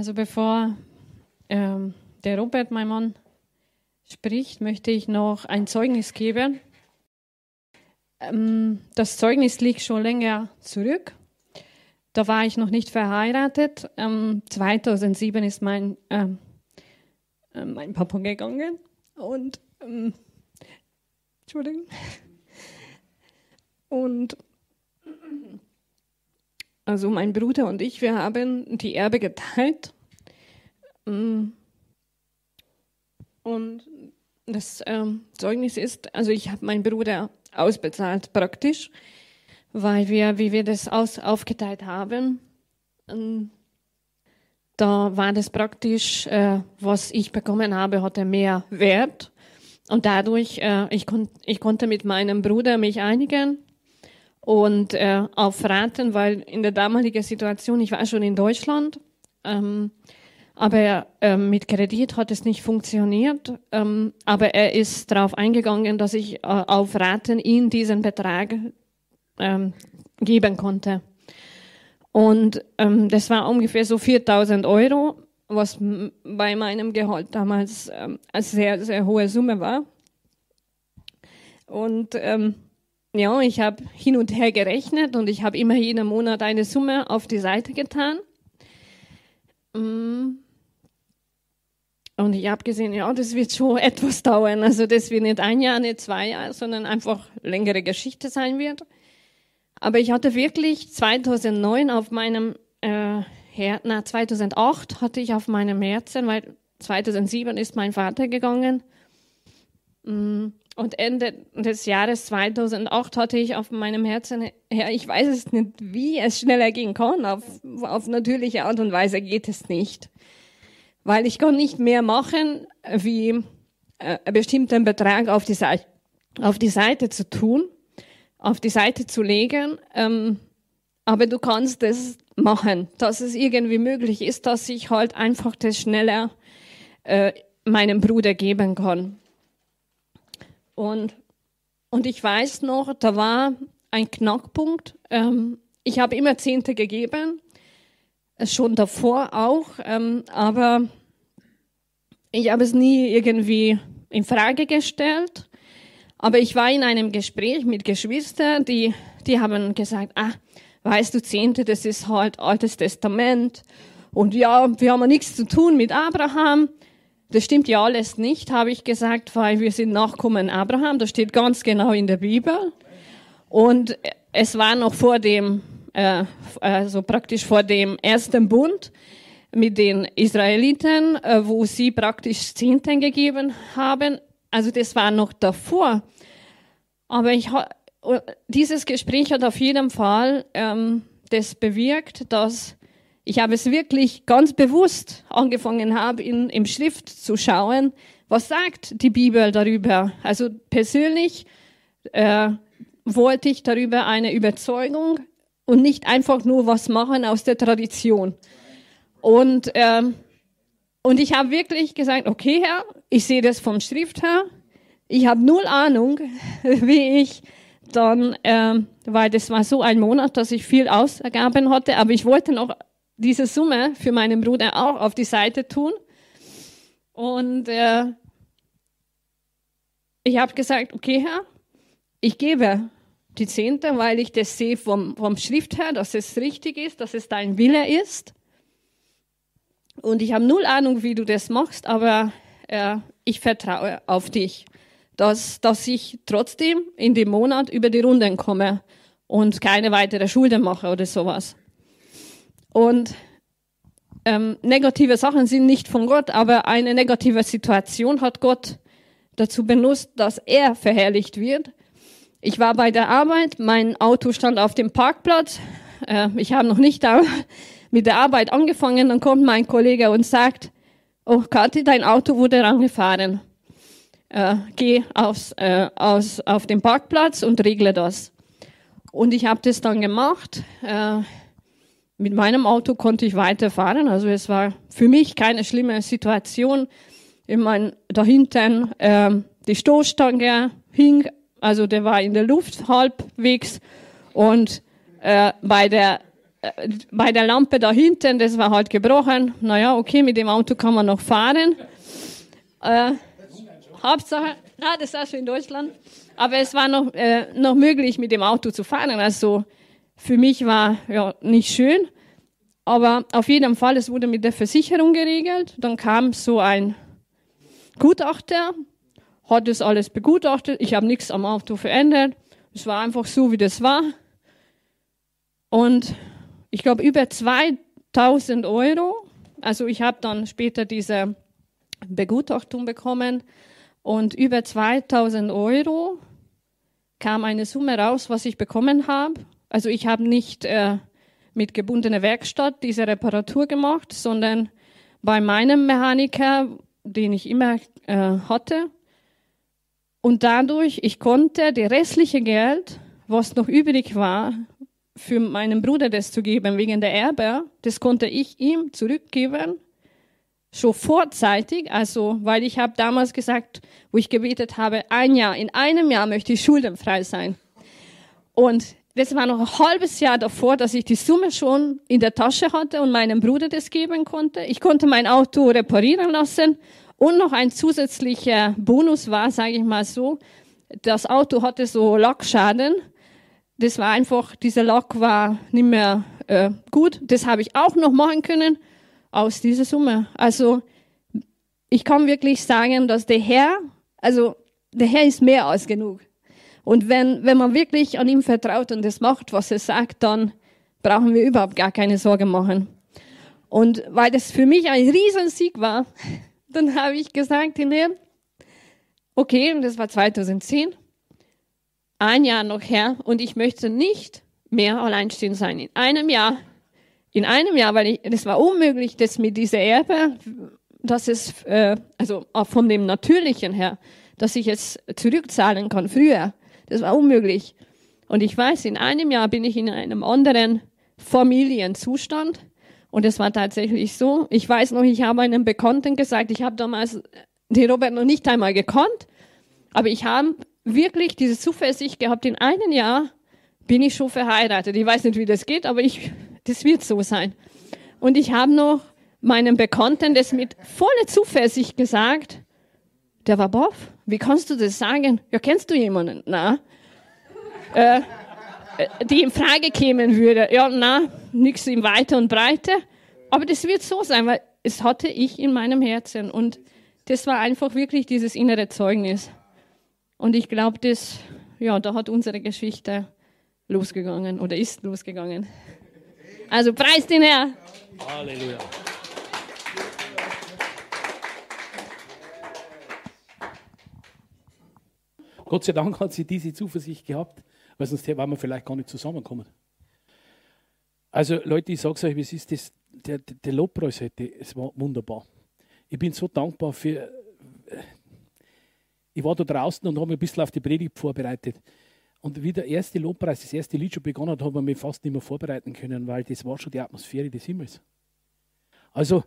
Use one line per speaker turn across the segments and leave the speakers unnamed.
Also bevor ähm, der Robert, mein Mann, spricht, möchte ich noch ein Zeugnis geben. Ähm, das Zeugnis liegt schon länger zurück. Da war ich noch nicht verheiratet. Ähm, 2007 ist mein, ähm, äh, mein Papa gegangen und ähm, Entschuldigung. Und also mein Bruder und ich, wir haben die Erbe geteilt. Mm. Und das ähm, Zeugnis ist, also ich habe meinen Bruder ausbezahlt praktisch, weil wir, wie wir das aus, aufgeteilt haben, da war das praktisch, äh, was ich bekommen habe, hatte mehr Wert. Und dadurch, äh, ich, kon ich konnte mit meinem Bruder mich einigen und äh, auf Raten, weil in der damaligen Situation, ich war schon in Deutschland, ähm, aber äh, mit Kredit hat es nicht funktioniert. Ähm, aber er ist darauf eingegangen, dass ich äh, auf Raten ihm diesen Betrag ähm, geben konnte. Und ähm, das war ungefähr so 4000 Euro, was bei meinem Gehalt damals ähm, eine sehr, sehr hohe Summe war. Und ähm, ja, ich habe hin und her gerechnet und ich habe immer jeden Monat eine Summe auf die Seite getan. Mm. Und ich habe gesehen, ja, das wird schon etwas dauern. Also das wird nicht ein Jahr, nicht zwei Jahre, sondern einfach längere Geschichte sein wird. Aber ich hatte wirklich 2009 auf meinem äh, Her na 2008 hatte ich auf meinem Herzen, weil 2007 ist mein Vater gegangen. Mm. Und Ende des Jahres 2008 hatte ich auf meinem Herzen, ja, ich weiß es nicht, wie es schneller gehen kann. Auf, auf natürliche Art und Weise geht es nicht. Weil ich kann nicht mehr machen, wie äh, einen bestimmten Betrag auf die, Seite, auf die Seite zu tun, auf die Seite zu legen. Ähm, aber du kannst es machen, dass es irgendwie möglich ist, dass ich halt einfach das schneller äh, meinem Bruder geben kann. Und, und ich weiß noch, da war ein Knackpunkt. Ähm, ich habe immer Zehnte gegeben, äh, schon davor auch, ähm, aber ich habe es nie irgendwie in Frage gestellt. Aber ich war in einem Gespräch mit Geschwistern, die, die haben gesagt, ah, weißt du, Zehnte, das ist halt Altes Testament. Und ja, wir haben nichts zu tun mit Abraham. Das stimmt ja alles nicht, habe ich gesagt, weil wir sind Nachkommen Abraham. Das steht ganz genau in der Bibel. Und es war noch vor dem, äh, also praktisch vor dem ersten Bund mit den Israeliten, äh, wo sie praktisch Zehnten gegeben haben. Also das war noch davor. Aber ich, dieses Gespräch hat auf jeden Fall ähm, das bewirkt, dass ich habe es wirklich ganz bewusst angefangen habe, in, im Schrift zu schauen, was sagt die Bibel darüber. Also persönlich äh, wollte ich darüber eine Überzeugung und nicht einfach nur was machen aus der Tradition. Und, äh, und ich habe wirklich gesagt, okay Herr, ich sehe das vom Schrift her. Ich habe null Ahnung, wie ich dann, äh, weil das war so ein Monat, dass ich viel Ausgaben hatte, aber ich wollte noch diese Summe für meinen Bruder auch auf die Seite tun. Und äh, ich habe gesagt, okay Herr, ich gebe die Zehnte, weil ich das sehe vom, vom Schrift her, dass es richtig ist, dass es dein Wille ist. Und ich habe null Ahnung, wie du das machst, aber äh, ich vertraue auf dich, dass, dass ich trotzdem in dem Monat über die Runden komme und keine weitere Schulden mache oder sowas. Und ähm, negative Sachen sind nicht von Gott, aber eine negative Situation hat Gott dazu benutzt, dass er verherrlicht wird. Ich war bei der Arbeit, mein Auto stand auf dem Parkplatz. Äh, ich habe noch nicht da mit der Arbeit angefangen. Dann kommt mein Kollege und sagt, oh Kathi, dein Auto wurde rangefahren. Äh, geh aufs, äh, aus, auf den Parkplatz und regle das. Und ich habe das dann gemacht. Äh, mit meinem Auto konnte ich weiterfahren. Also es war für mich keine schlimme Situation. Ich meine, da hinten äh, die Stoßstange hing, also der war in der Luft halbwegs und äh, bei der äh, bei der Lampe da hinten, das war halt gebrochen. Naja, okay, mit dem Auto kann man noch fahren. Äh, Hauptsache, na, das war schon in Deutschland. Aber es war noch, äh, noch möglich, mit dem Auto zu fahren. Also für mich war ja nicht schön. Aber auf jeden Fall, es wurde mit der Versicherung geregelt. Dann kam so ein Gutachter, hat das alles begutachtet. Ich habe nichts am Auto verändert. Es war einfach so, wie das war. Und ich glaube, über 2000 Euro. Also ich habe dann später diese Begutachtung bekommen. Und über 2000 Euro kam eine Summe raus, was ich bekommen habe. Also ich habe nicht äh, mit gebundener Werkstatt diese Reparatur gemacht, sondern bei meinem Mechaniker, den ich immer äh, hatte. Und dadurch, ich konnte die restliche Geld, was noch übrig war, für meinen Bruder das zu geben wegen der Erbe, das konnte ich ihm zurückgeben schon vorzeitig, also weil ich habe damals gesagt, wo ich gebetet habe, ein Jahr, in einem Jahr möchte ich schuldenfrei sein. Und das war noch ein halbes Jahr davor, dass ich die Summe schon in der Tasche hatte und meinem Bruder das geben konnte. Ich konnte mein Auto reparieren lassen und noch ein zusätzlicher Bonus war, sage ich mal so, das Auto hatte so Lackschaden. Das war einfach, dieser Lack war nicht mehr äh, gut. Das habe ich auch noch machen können aus dieser Summe. Also ich kann wirklich sagen, dass der Herr, also der Herr ist mehr als genug. Und wenn, wenn man wirklich an ihm vertraut und das macht, was er sagt, dann brauchen wir überhaupt gar keine Sorge machen. Und weil das für mich ein Riesensieg war, dann habe ich gesagt, Herr, okay, und das war 2010, ein Jahr noch her, und ich möchte nicht mehr alleinstehend sein. In einem Jahr in einem Jahr, weil das war unmöglich, dass mit dieser Erbe, dass es, äh, also von dem Natürlichen her, dass ich es zurückzahlen kann früher. Das war unmöglich. Und ich weiß, in einem Jahr bin ich in einem anderen Familienzustand. Und es war tatsächlich so. Ich weiß noch, ich habe einem Bekannten gesagt, ich habe damals den Robert noch nicht einmal gekannt, aber ich habe wirklich diese Zuversicht gehabt, in einem Jahr bin ich schon verheiratet. Ich weiß nicht, wie das geht, aber ich das wird so sein. Und ich habe noch meinem Bekannten das mit voller Zuversicht gesagt. Der war boff. Wie kannst du das sagen? Ja, kennst du jemanden? Na? Äh, äh, die in Frage kämen würde. Ja, na, nichts in Weite und Breite. Aber das wird so sein, weil es hatte ich in meinem Herzen. Und das war einfach wirklich dieses innere Zeugnis. Und ich glaube, das, ja, da hat unsere Geschichte losgegangen oder ist losgegangen. Also preis den Herr. Halleluja.
Gott sei Dank hat sie diese Zuversicht gehabt, weil sonst wären wir vielleicht gar nicht zusammenkommen. Also Leute, ich sage euch, wie es ist, das, der, der Lobpreis heute, es war wunderbar. Ich bin so dankbar für, ich war da draußen und habe mich ein bisschen auf die Predigt vorbereitet. Und wie der erste Lobpreis, das erste Lied schon begonnen hat, haben wir mich fast nicht mehr vorbereiten können, weil das war schon die Atmosphäre des Himmels. Also,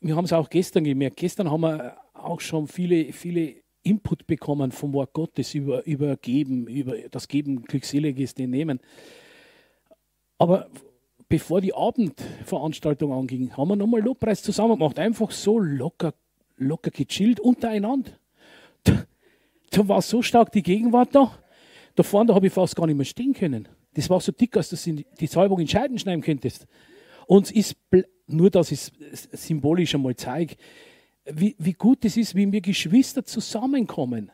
wir haben es auch gestern gemerkt. Gestern haben wir auch schon viele, viele Input bekommen vom Wort Gottes über, über Geben, über das Geben glückseliges den Nehmen. Aber bevor die Abendveranstaltung anging, haben wir nochmal Lobpreis zusammen gemacht. Einfach so locker, locker gechillt untereinander. Da, da war so stark die Gegenwart da. Da vorne da habe ich fast gar nicht mehr stehen können. Das war so dick, dass du die Salbung in Scheiden schneiden könntest. Und es ist nur, dass ich es symbolisch einmal zeige, wie, wie gut es ist, wie wir Geschwister zusammenkommen.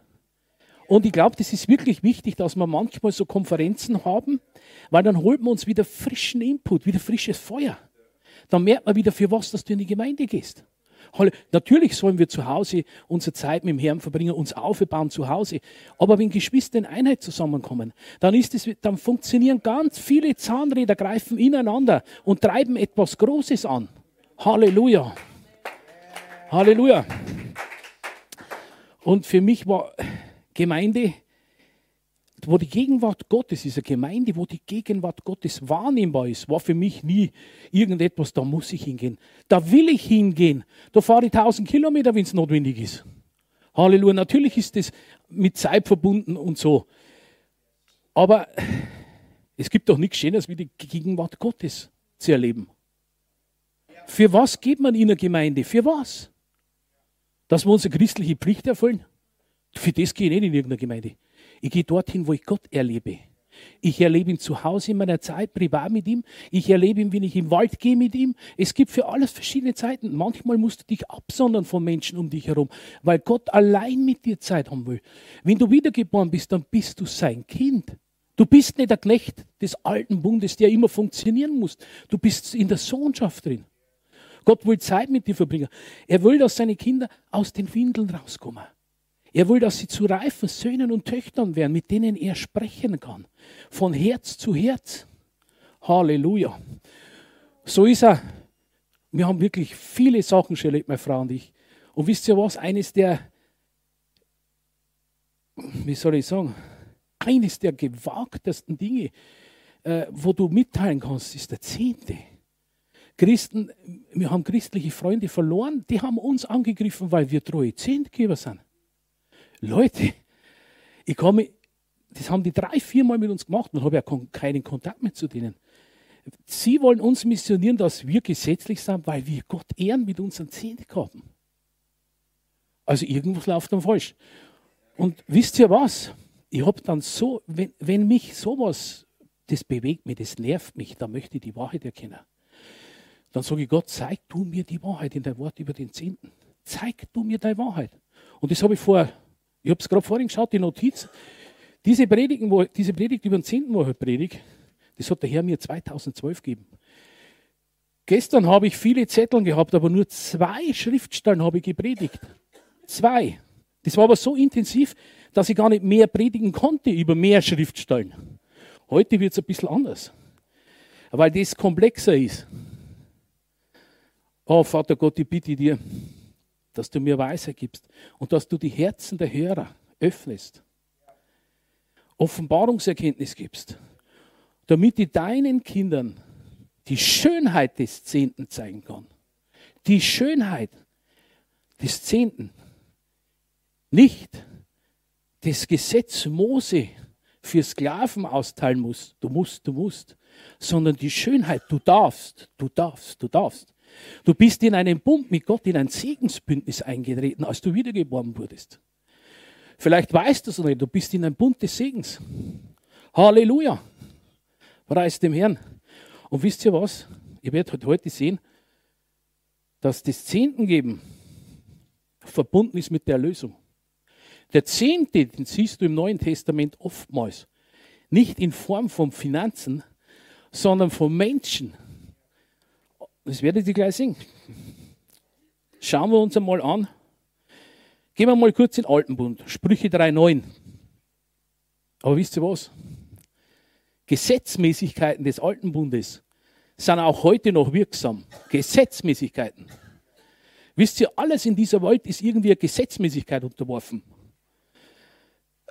Und ich glaube, das ist wirklich wichtig, dass wir manchmal so Konferenzen haben, weil dann holt man uns wieder frischen Input, wieder frisches Feuer. Dann merkt man wieder, für was dass du in die Gemeinde gehst. Natürlich sollen wir zu Hause unsere Zeit mit dem Herrn verbringen, uns aufbauen zu Hause. Aber wenn Geschwister in Einheit zusammenkommen, dann ist es, dann funktionieren ganz viele Zahnräder, greifen ineinander und treiben etwas Großes an. Halleluja. Halleluja. Und für mich war Gemeinde wo die Gegenwart Gottes ist, eine Gemeinde, wo die Gegenwart Gottes wahrnehmbar ist, war für mich nie irgendetwas, da muss ich hingehen. Da will ich hingehen. Da fahre ich tausend Kilometer, wenn es notwendig ist. Halleluja. Natürlich ist das mit Zeit verbunden und so. Aber Es gibt doch nichts Schöneres, wie die Gegenwart Gottes zu erleben. Für was geht man in der Gemeinde? Für was? Dass wir unsere christliche Pflicht erfüllen? Für das gehe ich nicht in irgendeine Gemeinde. Ich gehe dorthin, wo ich Gott erlebe. Ich erlebe ihn zu Hause in meiner Zeit, privat mit ihm. Ich erlebe ihn, wenn ich im Wald gehe mit ihm. Es gibt für alles verschiedene Zeiten. Manchmal musst du dich absondern von Menschen um dich herum, weil Gott allein mit dir Zeit haben will. Wenn du wiedergeboren bist, dann bist du sein Kind. Du bist nicht der Knecht des alten Bundes, der immer funktionieren muss. Du bist in der Sohnschaft drin. Gott will Zeit mit dir verbringen. Er will, dass seine Kinder aus den Windeln rauskommen. Er will, dass sie zu reifen Söhnen und Töchtern werden, mit denen er sprechen kann. Von Herz zu Herz. Halleluja. So ist er. Wir haben wirklich viele Sachen schon erlebt, meine Frau und ich. Und wisst ihr was? Eines der, wie soll ich sagen, eines der gewagtesten Dinge, äh, wo du mitteilen kannst, ist der Zehnte. Christen, wir haben christliche Freunde verloren, die haben uns angegriffen, weil wir treue Zehntgeber sind. Leute, ich komme, das haben die drei, viermal mit uns gemacht und habe ja keinen Kontakt mehr zu denen. Sie wollen uns missionieren, dass wir gesetzlich sind, weil wir Gott ehren mit unseren Zehnten haben. Also irgendwas läuft dann falsch. Und wisst ihr was? Ich habe dann so, wenn, wenn mich sowas, das bewegt mich, das nervt mich, dann möchte ich die Wahrheit erkennen. Dann sage ich Gott, zeig du mir die Wahrheit in dein Wort über den Zehnten. Zeig du mir deine Wahrheit. Und das habe ich vor ich habe es gerade vorhin geschaut, die Notiz. Diese, Predigen, wo, diese Predigt über den 10. Woche Predigt, das hat der Herr mir 2012 gegeben. Gestern habe ich viele Zettel gehabt, aber nur zwei Schriftstellen habe ich gepredigt. Zwei. Das war aber so intensiv, dass ich gar nicht mehr predigen konnte über mehr Schriftstellen. Heute wird es ein bisschen anders, weil das komplexer ist. Oh Vater Gott, ich bitte dir, dass du mir Weisheit gibst und dass du die Herzen der Hörer öffnest, Offenbarungserkenntnis gibst, damit ich deinen Kindern die Schönheit des Zehnten zeigen kann. Die Schönheit des Zehnten. Nicht das Gesetz Mose für Sklaven austeilen muss, du musst, du musst, sondern die Schönheit, du darfst, du darfst, du darfst. Du bist in einen Bund mit Gott, in ein Segensbündnis eingetreten, als du wiedergeboren wurdest. Vielleicht weißt du es nicht, du bist in ein Bund des Segens. Halleluja. Preis dem Herrn. Und wisst ihr was? Ihr werdet heute sehen, dass das Zehntengeben verbunden ist mit der Erlösung. Der Zehnte, den siehst du im Neuen Testament oftmals, nicht in Form von Finanzen, sondern von Menschen, das werdet ihr gleich sehen. Schauen wir uns einmal an. Gehen wir mal kurz in den Altenbund. Sprüche 3,9. Aber wisst ihr was? Gesetzmäßigkeiten des Alten Bundes sind auch heute noch wirksam. Gesetzmäßigkeiten. Wisst ihr, alles in dieser Welt ist irgendwie eine Gesetzmäßigkeit unterworfen.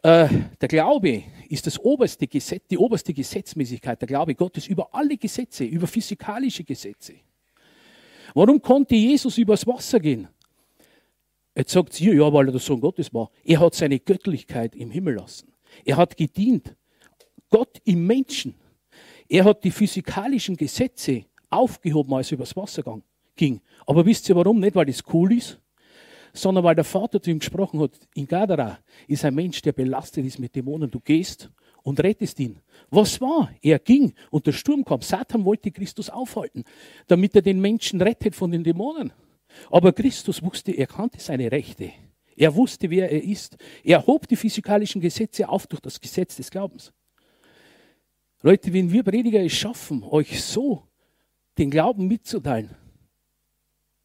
Äh, der Glaube ist das oberste Gesetz, die oberste Gesetzmäßigkeit. Der Glaube Gottes über alle Gesetze, über physikalische Gesetze. Warum konnte Jesus übers Wasser gehen? Jetzt sagt sie, ja, weil er der Sohn Gottes war. Er hat seine Göttlichkeit im Himmel lassen. Er hat gedient. Gott im Menschen. Er hat die physikalischen Gesetze aufgehoben, als er übers Wasser ging. Aber wisst ihr warum? Nicht, weil das cool ist, sondern weil der Vater zu ihm gesprochen hat. In Gadara ist ein Mensch, der belastet ist mit Dämonen. Du gehst und rettest ihn. Was war? Er ging und der Sturm kam. Satan wollte Christus aufhalten, damit er den Menschen rettet von den Dämonen. Aber Christus wusste, er kannte seine Rechte. Er wusste, wer er ist. Er hob die physikalischen Gesetze auf durch das Gesetz des Glaubens. Leute, wenn wir Prediger es schaffen, euch so den Glauben mitzuteilen,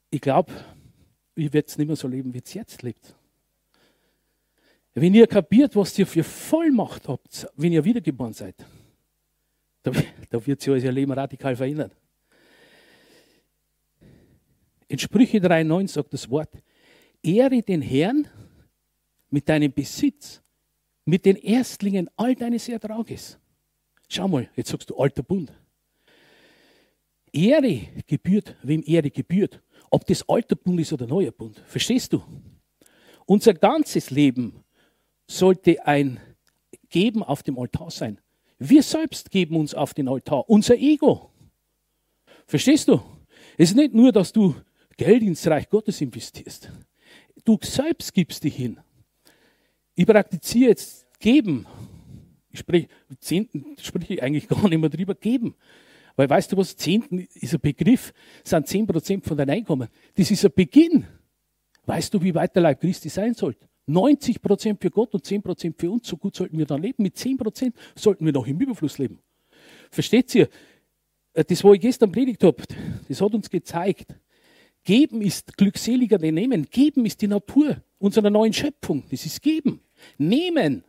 ich glaube, ihr werdet es nicht mehr so leben, wie es jetzt lebt. Wenn ihr kapiert, was ihr für Vollmacht habt, wenn ihr wiedergeboren seid, da, da wird sich euer Leben radikal verändern. In Sprüche 3,9 sagt das Wort, ehre den Herrn mit deinem Besitz, mit den Erstlingen all deines Ertrages. Schau mal, jetzt sagst du alter Bund. Ehre gebührt, wem Ehre gebührt. Ob das alter Bund ist oder neuer Bund. Verstehst du? Unser ganzes Leben sollte ein Geben auf dem Altar sein. Wir selbst geben uns auf den Altar, unser Ego. Verstehst du? Es ist nicht nur, dass du Geld ins Reich Gottes investierst. Du selbst gibst dich hin. Ich praktiziere jetzt geben. Ich spreche, Zehnten spreche ich eigentlich gar nicht mehr drüber, geben. Weil weißt du was, Zehnten ist ein Begriff, sind 10% von deinem Einkommen. Das ist ein Beginn. Weißt du, wie weit der Leib Christi sein sollte? 90% für Gott und 10% für uns. So gut sollten wir dann leben. Mit 10% sollten wir noch im Überfluss leben. Versteht ihr? Äh, das, was ich gestern predigt habe, das hat uns gezeigt. Geben ist glückseliger denn nehmen. Geben ist die Natur unserer neuen Schöpfung. Das ist Geben. Nehmen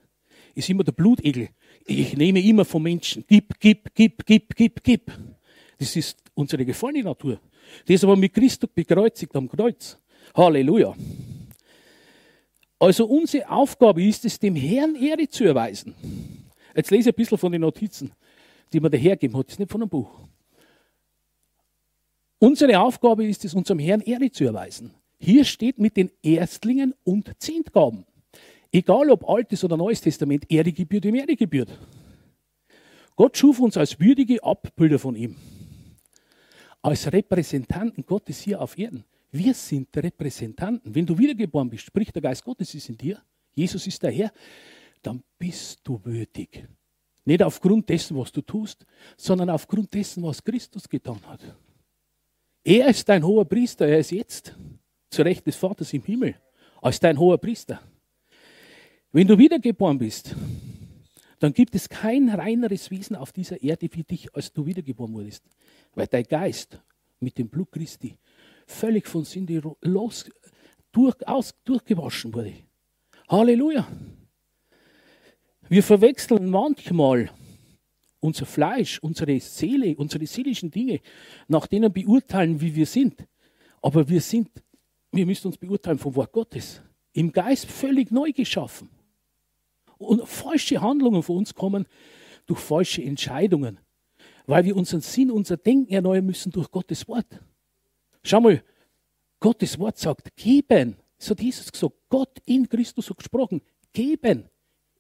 ist immer der Blutegel. Ich nehme immer von Menschen. Gib, gib, gib, gib, gib, gib. Das ist unsere gefallene Natur. Das ist aber mit Christus bekreuzigt am Kreuz. Halleluja. Also unsere Aufgabe ist es, dem Herrn Ehre zu erweisen. Jetzt lese ich ein bisschen von den Notizen, die man dahergeben hat. Das ist nicht von einem Buch. Unsere Aufgabe ist es, unserem Herrn Ehre zu erweisen. Hier steht mit den Erstlingen und Zehntgaben. Egal ob Altes oder Neues Testament, Ehre gebührt ihm Ehre gebührt. Gott schuf uns als würdige Abbilder von ihm. Als Repräsentanten Gottes hier auf Erden. Wir sind Repräsentanten. Wenn du wiedergeboren bist, sprich der Geist Gottes ist in dir, Jesus ist der Herr, dann bist du würdig. Nicht aufgrund dessen, was du tust, sondern aufgrund dessen, was Christus getan hat. Er ist dein hoher Priester, er ist jetzt zu Recht des Vaters im Himmel, als dein hoher Priester. Wenn du wiedergeboren bist, dann gibt es kein reineres Wesen auf dieser Erde wie dich, als du wiedergeboren wurdest. Weil dein Geist mit dem Blut Christi völlig von Sünde los, durch, aus, durchgewaschen wurde. Halleluja. Wir verwechseln manchmal unser Fleisch, unsere Seele, unsere seelischen Dinge, nach denen beurteilen, wie wir sind. Aber wir sind, wir müssen uns beurteilen vom Wort Gottes. Im Geist völlig neu geschaffen. Und falsche Handlungen von uns kommen durch falsche Entscheidungen, weil wir unseren Sinn, unser Denken erneuern müssen durch Gottes Wort. Schau mal, Gottes Wort sagt, geben. So hat Jesus gesagt, Gott in Christus hat gesprochen, geben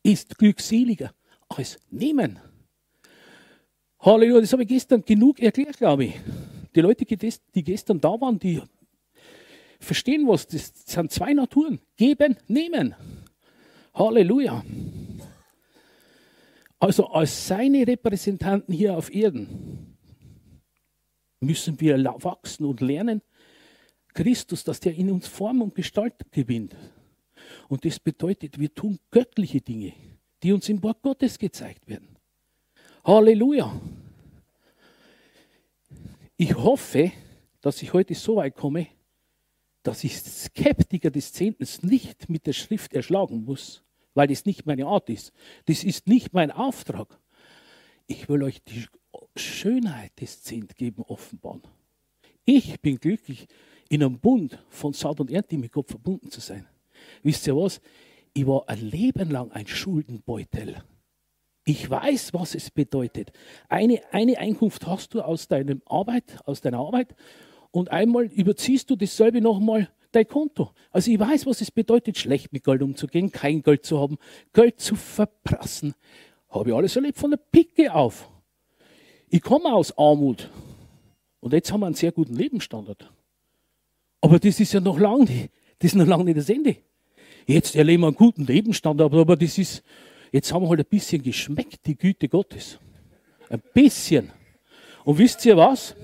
ist glückseliger als nehmen. Halleluja, das habe ich gestern genug erklärt, glaube ich. Die Leute, die gestern da waren, die verstehen was. Das sind zwei Naturen. Geben, nehmen. Halleluja. Also als seine Repräsentanten hier auf Erden müssen wir wachsen und lernen, Christus, dass der in uns Form und Gestalt gewinnt. Und das bedeutet, wir tun göttliche Dinge, die uns im Wort Gottes gezeigt werden. Halleluja. Ich hoffe, dass ich heute so weit komme, dass ich Skeptiker des Zehntens nicht mit der Schrift erschlagen muss, weil das nicht meine Art ist. Das ist nicht mein Auftrag. Ich will euch die Schönheit des Zehntgeben offenbaren. Ich bin glücklich, in einem Bund von Saat und Ernte mit Gott verbunden zu sein. Wisst ihr was? Ich war ein Leben lang ein Schuldenbeutel. Ich weiß, was es bedeutet. Eine, eine Einkunft hast du aus, deinem Arbeit, aus deiner Arbeit und einmal überziehst du dasselbe nochmal dein Konto. Also ich weiß, was es bedeutet, schlecht mit Geld umzugehen, kein Geld zu haben, Geld zu verprassen. Habe ich alles erlebt von der Picke auf. Ich komme aus Armut und jetzt haben wir einen sehr guten Lebensstandard. Aber das ist ja noch lange nicht, das ist noch lange nicht das Ende. Jetzt erleben wir einen guten Lebensstandard, aber das ist, Jetzt haben wir halt ein bisschen geschmeckt, die Güte Gottes. Ein bisschen. Und wisst ihr was?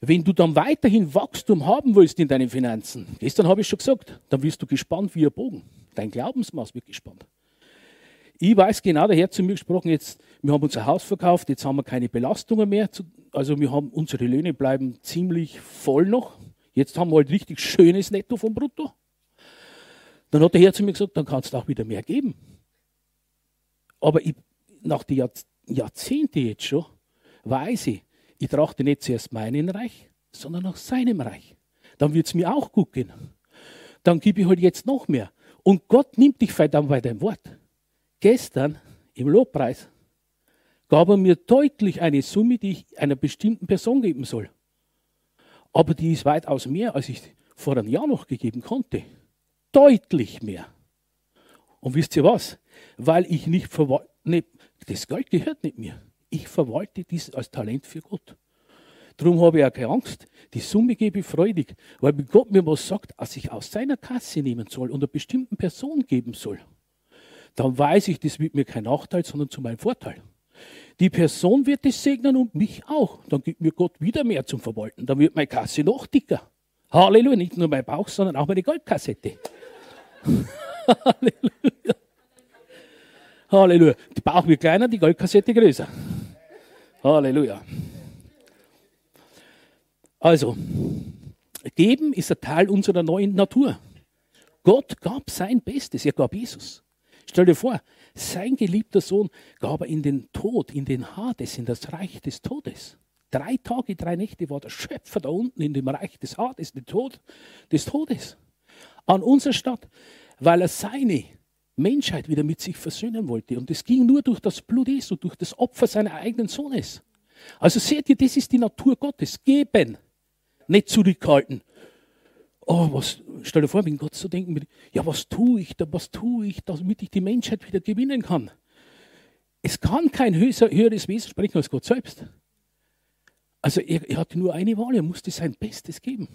Wenn du dann weiterhin Wachstum haben willst in deinen Finanzen, gestern habe ich schon gesagt, dann wirst du gespannt wie ein Bogen. Dein Glaubensmaß wird gespannt. Ich weiß genau, der Herr zu mir gesprochen, jetzt, wir haben unser Haus verkauft, jetzt haben wir keine Belastungen mehr. Also wir haben, unsere Löhne bleiben ziemlich voll noch. Jetzt haben wir halt richtig schönes Netto vom Brutto. Dann hat der Herr zu mir gesagt, dann kannst du auch wieder mehr geben. Aber ich, nach den Jahrzehnten jetzt schon weiß ich, ich trachte nicht zuerst meinen Reich, sondern nach seinem Reich. Dann wird es mir auch gut gehen. Dann gebe ich halt jetzt noch mehr. Und Gott nimmt dich dann bei deinem Wort. Gestern im Lobpreis gab er mir deutlich eine Summe, die ich einer bestimmten Person geben soll. Aber die ist weitaus mehr, als ich vor einem Jahr noch gegeben konnte. Deutlich mehr. Und wisst ihr was? weil ich nicht verwalte. Nee, das Geld gehört nicht mir. Ich verwalte dies als Talent für Gott. Darum habe ich auch keine Angst. Die Summe gebe ich freudig, weil Gott mir was sagt, dass ich aus seiner Kasse nehmen soll und einer bestimmten Person geben soll, dann weiß ich, das wird mir kein Nachteil, sondern zu meinem Vorteil. Die Person wird es segnen und mich auch. Dann gibt mir Gott wieder mehr zum Verwalten. Dann wird meine Kasse noch dicker. Halleluja, nicht nur mein Bauch, sondern auch meine Goldkassette. Halleluja. Halleluja. Der Bauch wird kleiner, die Goldkassette größer. Halleluja. Also, geben ist ein Teil unserer neuen Natur. Gott gab sein Bestes, er gab Jesus. Stell dir vor, sein geliebter Sohn gab er in den Tod, in den Hades, in das Reich des Todes. Drei Tage, drei Nächte war der Schöpfer da unten in dem Reich des Hades, den Tod, des Todes. An unserer Stadt, weil er seine Menschheit wieder mit sich versöhnen wollte. Und das ging nur durch das Blut Jesu, durch das Opfer seines eigenen Sohnes. Also seht ihr, das ist die Natur Gottes. Geben nicht zurückhalten. Oh, was, stell dir vor, wenn Gott so denken würde, ja, was tue ich da, was tue ich, damit ich die Menschheit wieder gewinnen kann? Es kann kein höheres Wesen sprechen als Gott selbst. Also er, er hatte nur eine Wahl, er musste sein Bestes geben,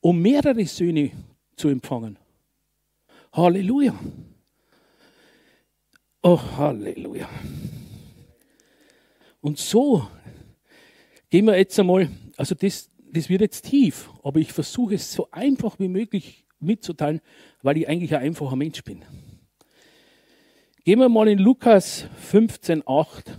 um mehrere Söhne zu empfangen. Halleluja. Oh, Halleluja. Und so gehen wir jetzt einmal, also das, das wird jetzt tief, aber ich versuche es so einfach wie möglich mitzuteilen, weil ich eigentlich ein einfacher Mensch bin. Gehen wir mal in Lukas 15, 8.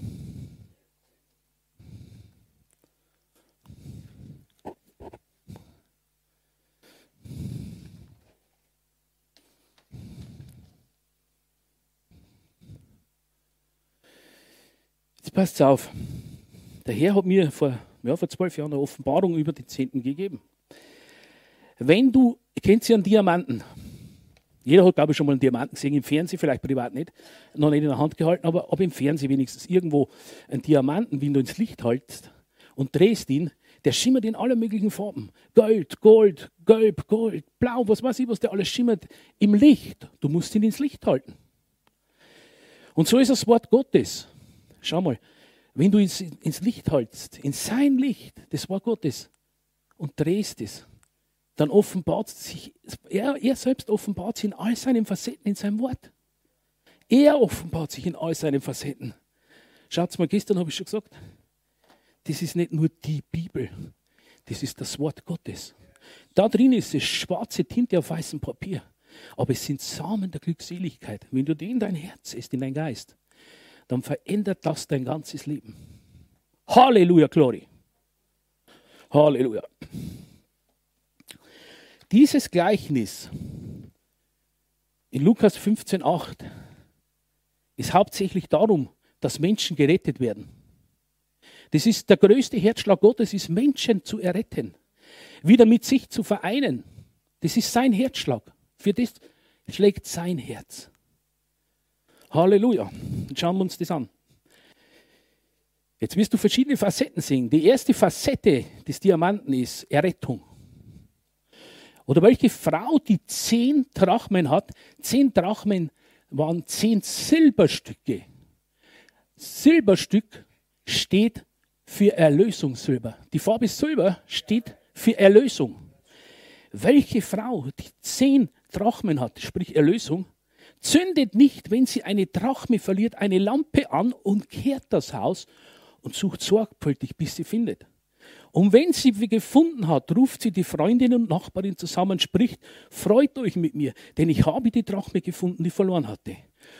Jetzt passt auf. Der Herr hat mir vor ja, vor zwölf Jahren eine Offenbarung über die Zehnten gegeben. Wenn du, kennt sie einen Diamanten? Jeder hat, glaube ich, schon mal einen Diamanten gesehen, im Fernsehen, vielleicht privat nicht, noch nicht in der Hand gehalten, aber, aber im Fernsehen wenigstens irgendwo einen Diamanten, wenn du ins Licht hältst und drehst ihn, der schimmert in aller möglichen Farben. Gold, Gold, Gelb, Gold, Blau, was weiß ich, was der alles schimmert im Licht. Du musst ihn ins Licht halten. Und so ist das Wort Gottes. Schau mal, wenn du es ins Licht hältst, in sein Licht, das Wort Gottes, und drehst es, dann offenbart sich, er, er selbst offenbart sich in all seinen Facetten in seinem Wort. Er offenbart sich in all seinen Facetten. Schaut mal, gestern habe ich schon gesagt, das ist nicht nur die Bibel, das ist das Wort Gottes. Da drin ist es schwarze Tinte auf weißem Papier, aber es sind Samen der Glückseligkeit. Wenn du die in dein Herz ist, in dein Geist, dann verändert das dein ganzes Leben. Halleluja, Glory. Halleluja. Dieses Gleichnis in Lukas 15,8 ist hauptsächlich darum, dass Menschen gerettet werden. Das ist der größte Herzschlag Gottes, ist Menschen zu erretten, wieder mit sich zu vereinen. Das ist sein Herzschlag. Für das schlägt sein Herz. Halleluja. Schauen wir uns das an. Jetzt wirst du verschiedene Facetten sehen. Die erste Facette des Diamanten ist Errettung. Oder welche Frau, die zehn Drachmen hat, zehn Drachmen waren zehn Silberstücke. Silberstück steht für Erlösung, Silber. Die Farbe Silber steht für Erlösung. Welche Frau, die zehn Drachmen hat, sprich Erlösung, zündet nicht, wenn sie eine Drachme verliert, eine Lampe an und kehrt das Haus und sucht sorgfältig, bis sie findet. Und wenn sie gefunden hat, ruft sie die Freundin und Nachbarin zusammen, spricht, freut euch mit mir, denn ich habe die Drachme gefunden, die verloren hatte.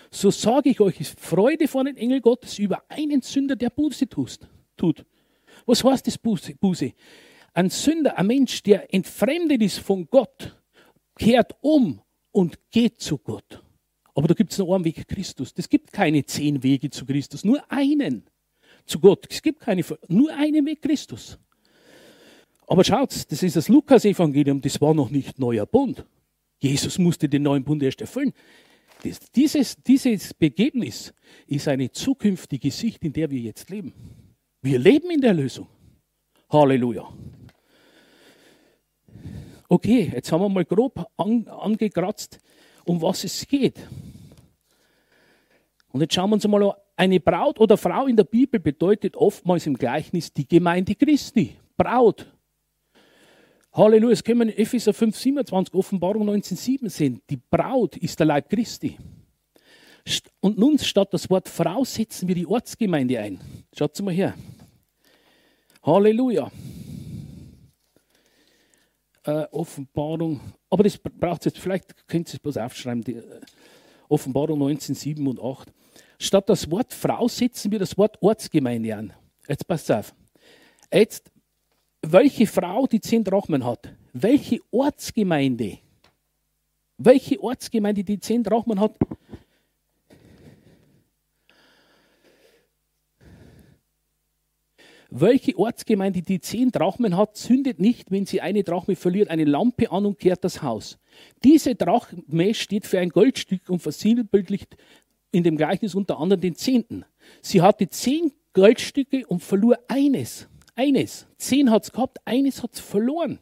So sage ich euch, ist Freude vor den Engel Gottes über einen Sünder, der Buße tut. Was heißt das Buße? Ein Sünder, ein Mensch, der entfremdet ist von Gott, kehrt um und geht zu Gott. Aber da gibt es nur einen Weg Christus. Es gibt keine zehn Wege zu Christus, nur einen zu Gott. Es gibt keine, nur einen Weg Christus. Aber schaut, das ist das Lukas-Evangelium, das war noch nicht neuer Bund. Jesus musste den neuen Bund erst erfüllen. Das, dieses, dieses Begebnis ist eine zukünftige Sicht, in der wir jetzt leben. Wir leben in der Lösung. Halleluja. Okay, jetzt haben wir mal grob an, angekratzt, um was es geht. Und jetzt schauen wir uns mal an. Eine Braut oder Frau in der Bibel bedeutet oftmals im Gleichnis die Gemeinde Christi. Braut. Halleluja, das können wir in Epheser 5, 27, Offenbarung 19, 7 sehen. Die Braut ist der Leib Christi. Und nun statt das Wort Frau setzen wir die Ortsgemeinde ein. Schaut mal her. Halleluja. Äh, Offenbarung, aber das braucht jetzt, vielleicht könnt ihr es bloß aufschreiben, die, äh, Offenbarung 19, 7 und 8. Statt das Wort Frau setzen wir das Wort Ortsgemeinde an. Jetzt passt auf. Jetzt, welche Frau die zehn Drachmen hat, welche Ortsgemeinde, welche Ortsgemeinde die zehn Drachmen hat, Welche Ortsgemeinde, die zehn Drachmen hat, zündet nicht, wenn sie eine Drachme verliert, eine Lampe an und kehrt das Haus. Diese Drachme steht für ein Goldstück und versinnbildlicht in dem Gleichnis unter anderem den Zehnten. Sie hatte zehn Goldstücke und verlor eines. Eines. Zehn hat es gehabt, eines hat es verloren.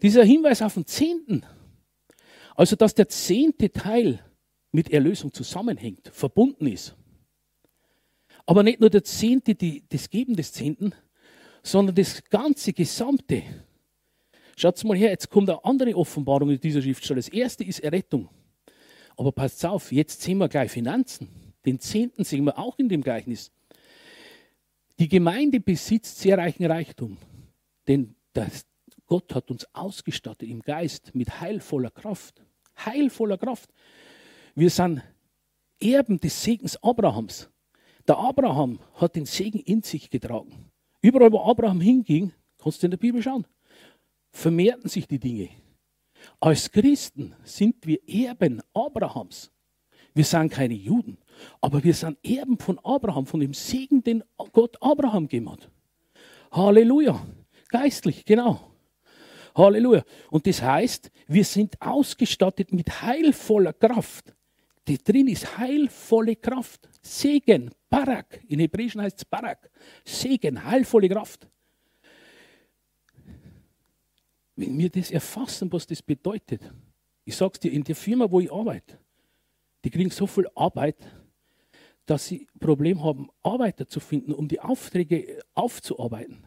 Dieser Hinweis auf den Zehnten. Also, dass der zehnte Teil mit Erlösung zusammenhängt, verbunden ist. Aber nicht nur der Zehnte, die, das Geben des Zehnten, sondern das ganze Gesamte. Schaut mal her, jetzt kommt eine andere Offenbarung in dieser Schriftstelle. Das erste ist Errettung. Aber passt auf, jetzt sehen wir gleich Finanzen. Den Zehnten sehen wir auch in dem Gleichnis. Die Gemeinde besitzt sehr reichen Reichtum, denn das, Gott hat uns ausgestattet im Geist mit heilvoller Kraft. Heilvoller Kraft. Wir sind Erben des Segens Abrahams. Der Abraham hat den Segen in sich getragen. Überall, wo Abraham hinging, kannst du in der Bibel schauen, vermehrten sich die Dinge. Als Christen sind wir Erben Abrahams. Wir sind keine Juden, aber wir sind Erben von Abraham, von dem Segen, den Gott Abraham gegeben hat. Halleluja. Geistlich, genau. Halleluja. Und das heißt, wir sind ausgestattet mit heilvoller Kraft. Die drin ist heilvolle Kraft. Segen, Barak. In Hebräischen heißt es Barak. Segen, heilvolle Kraft. Wenn wir das erfassen, was das bedeutet, ich sage es dir, in der Firma, wo ich arbeite, die kriegen so viel Arbeit, dass sie ein Problem haben, Arbeiter zu finden, um die Aufträge aufzuarbeiten.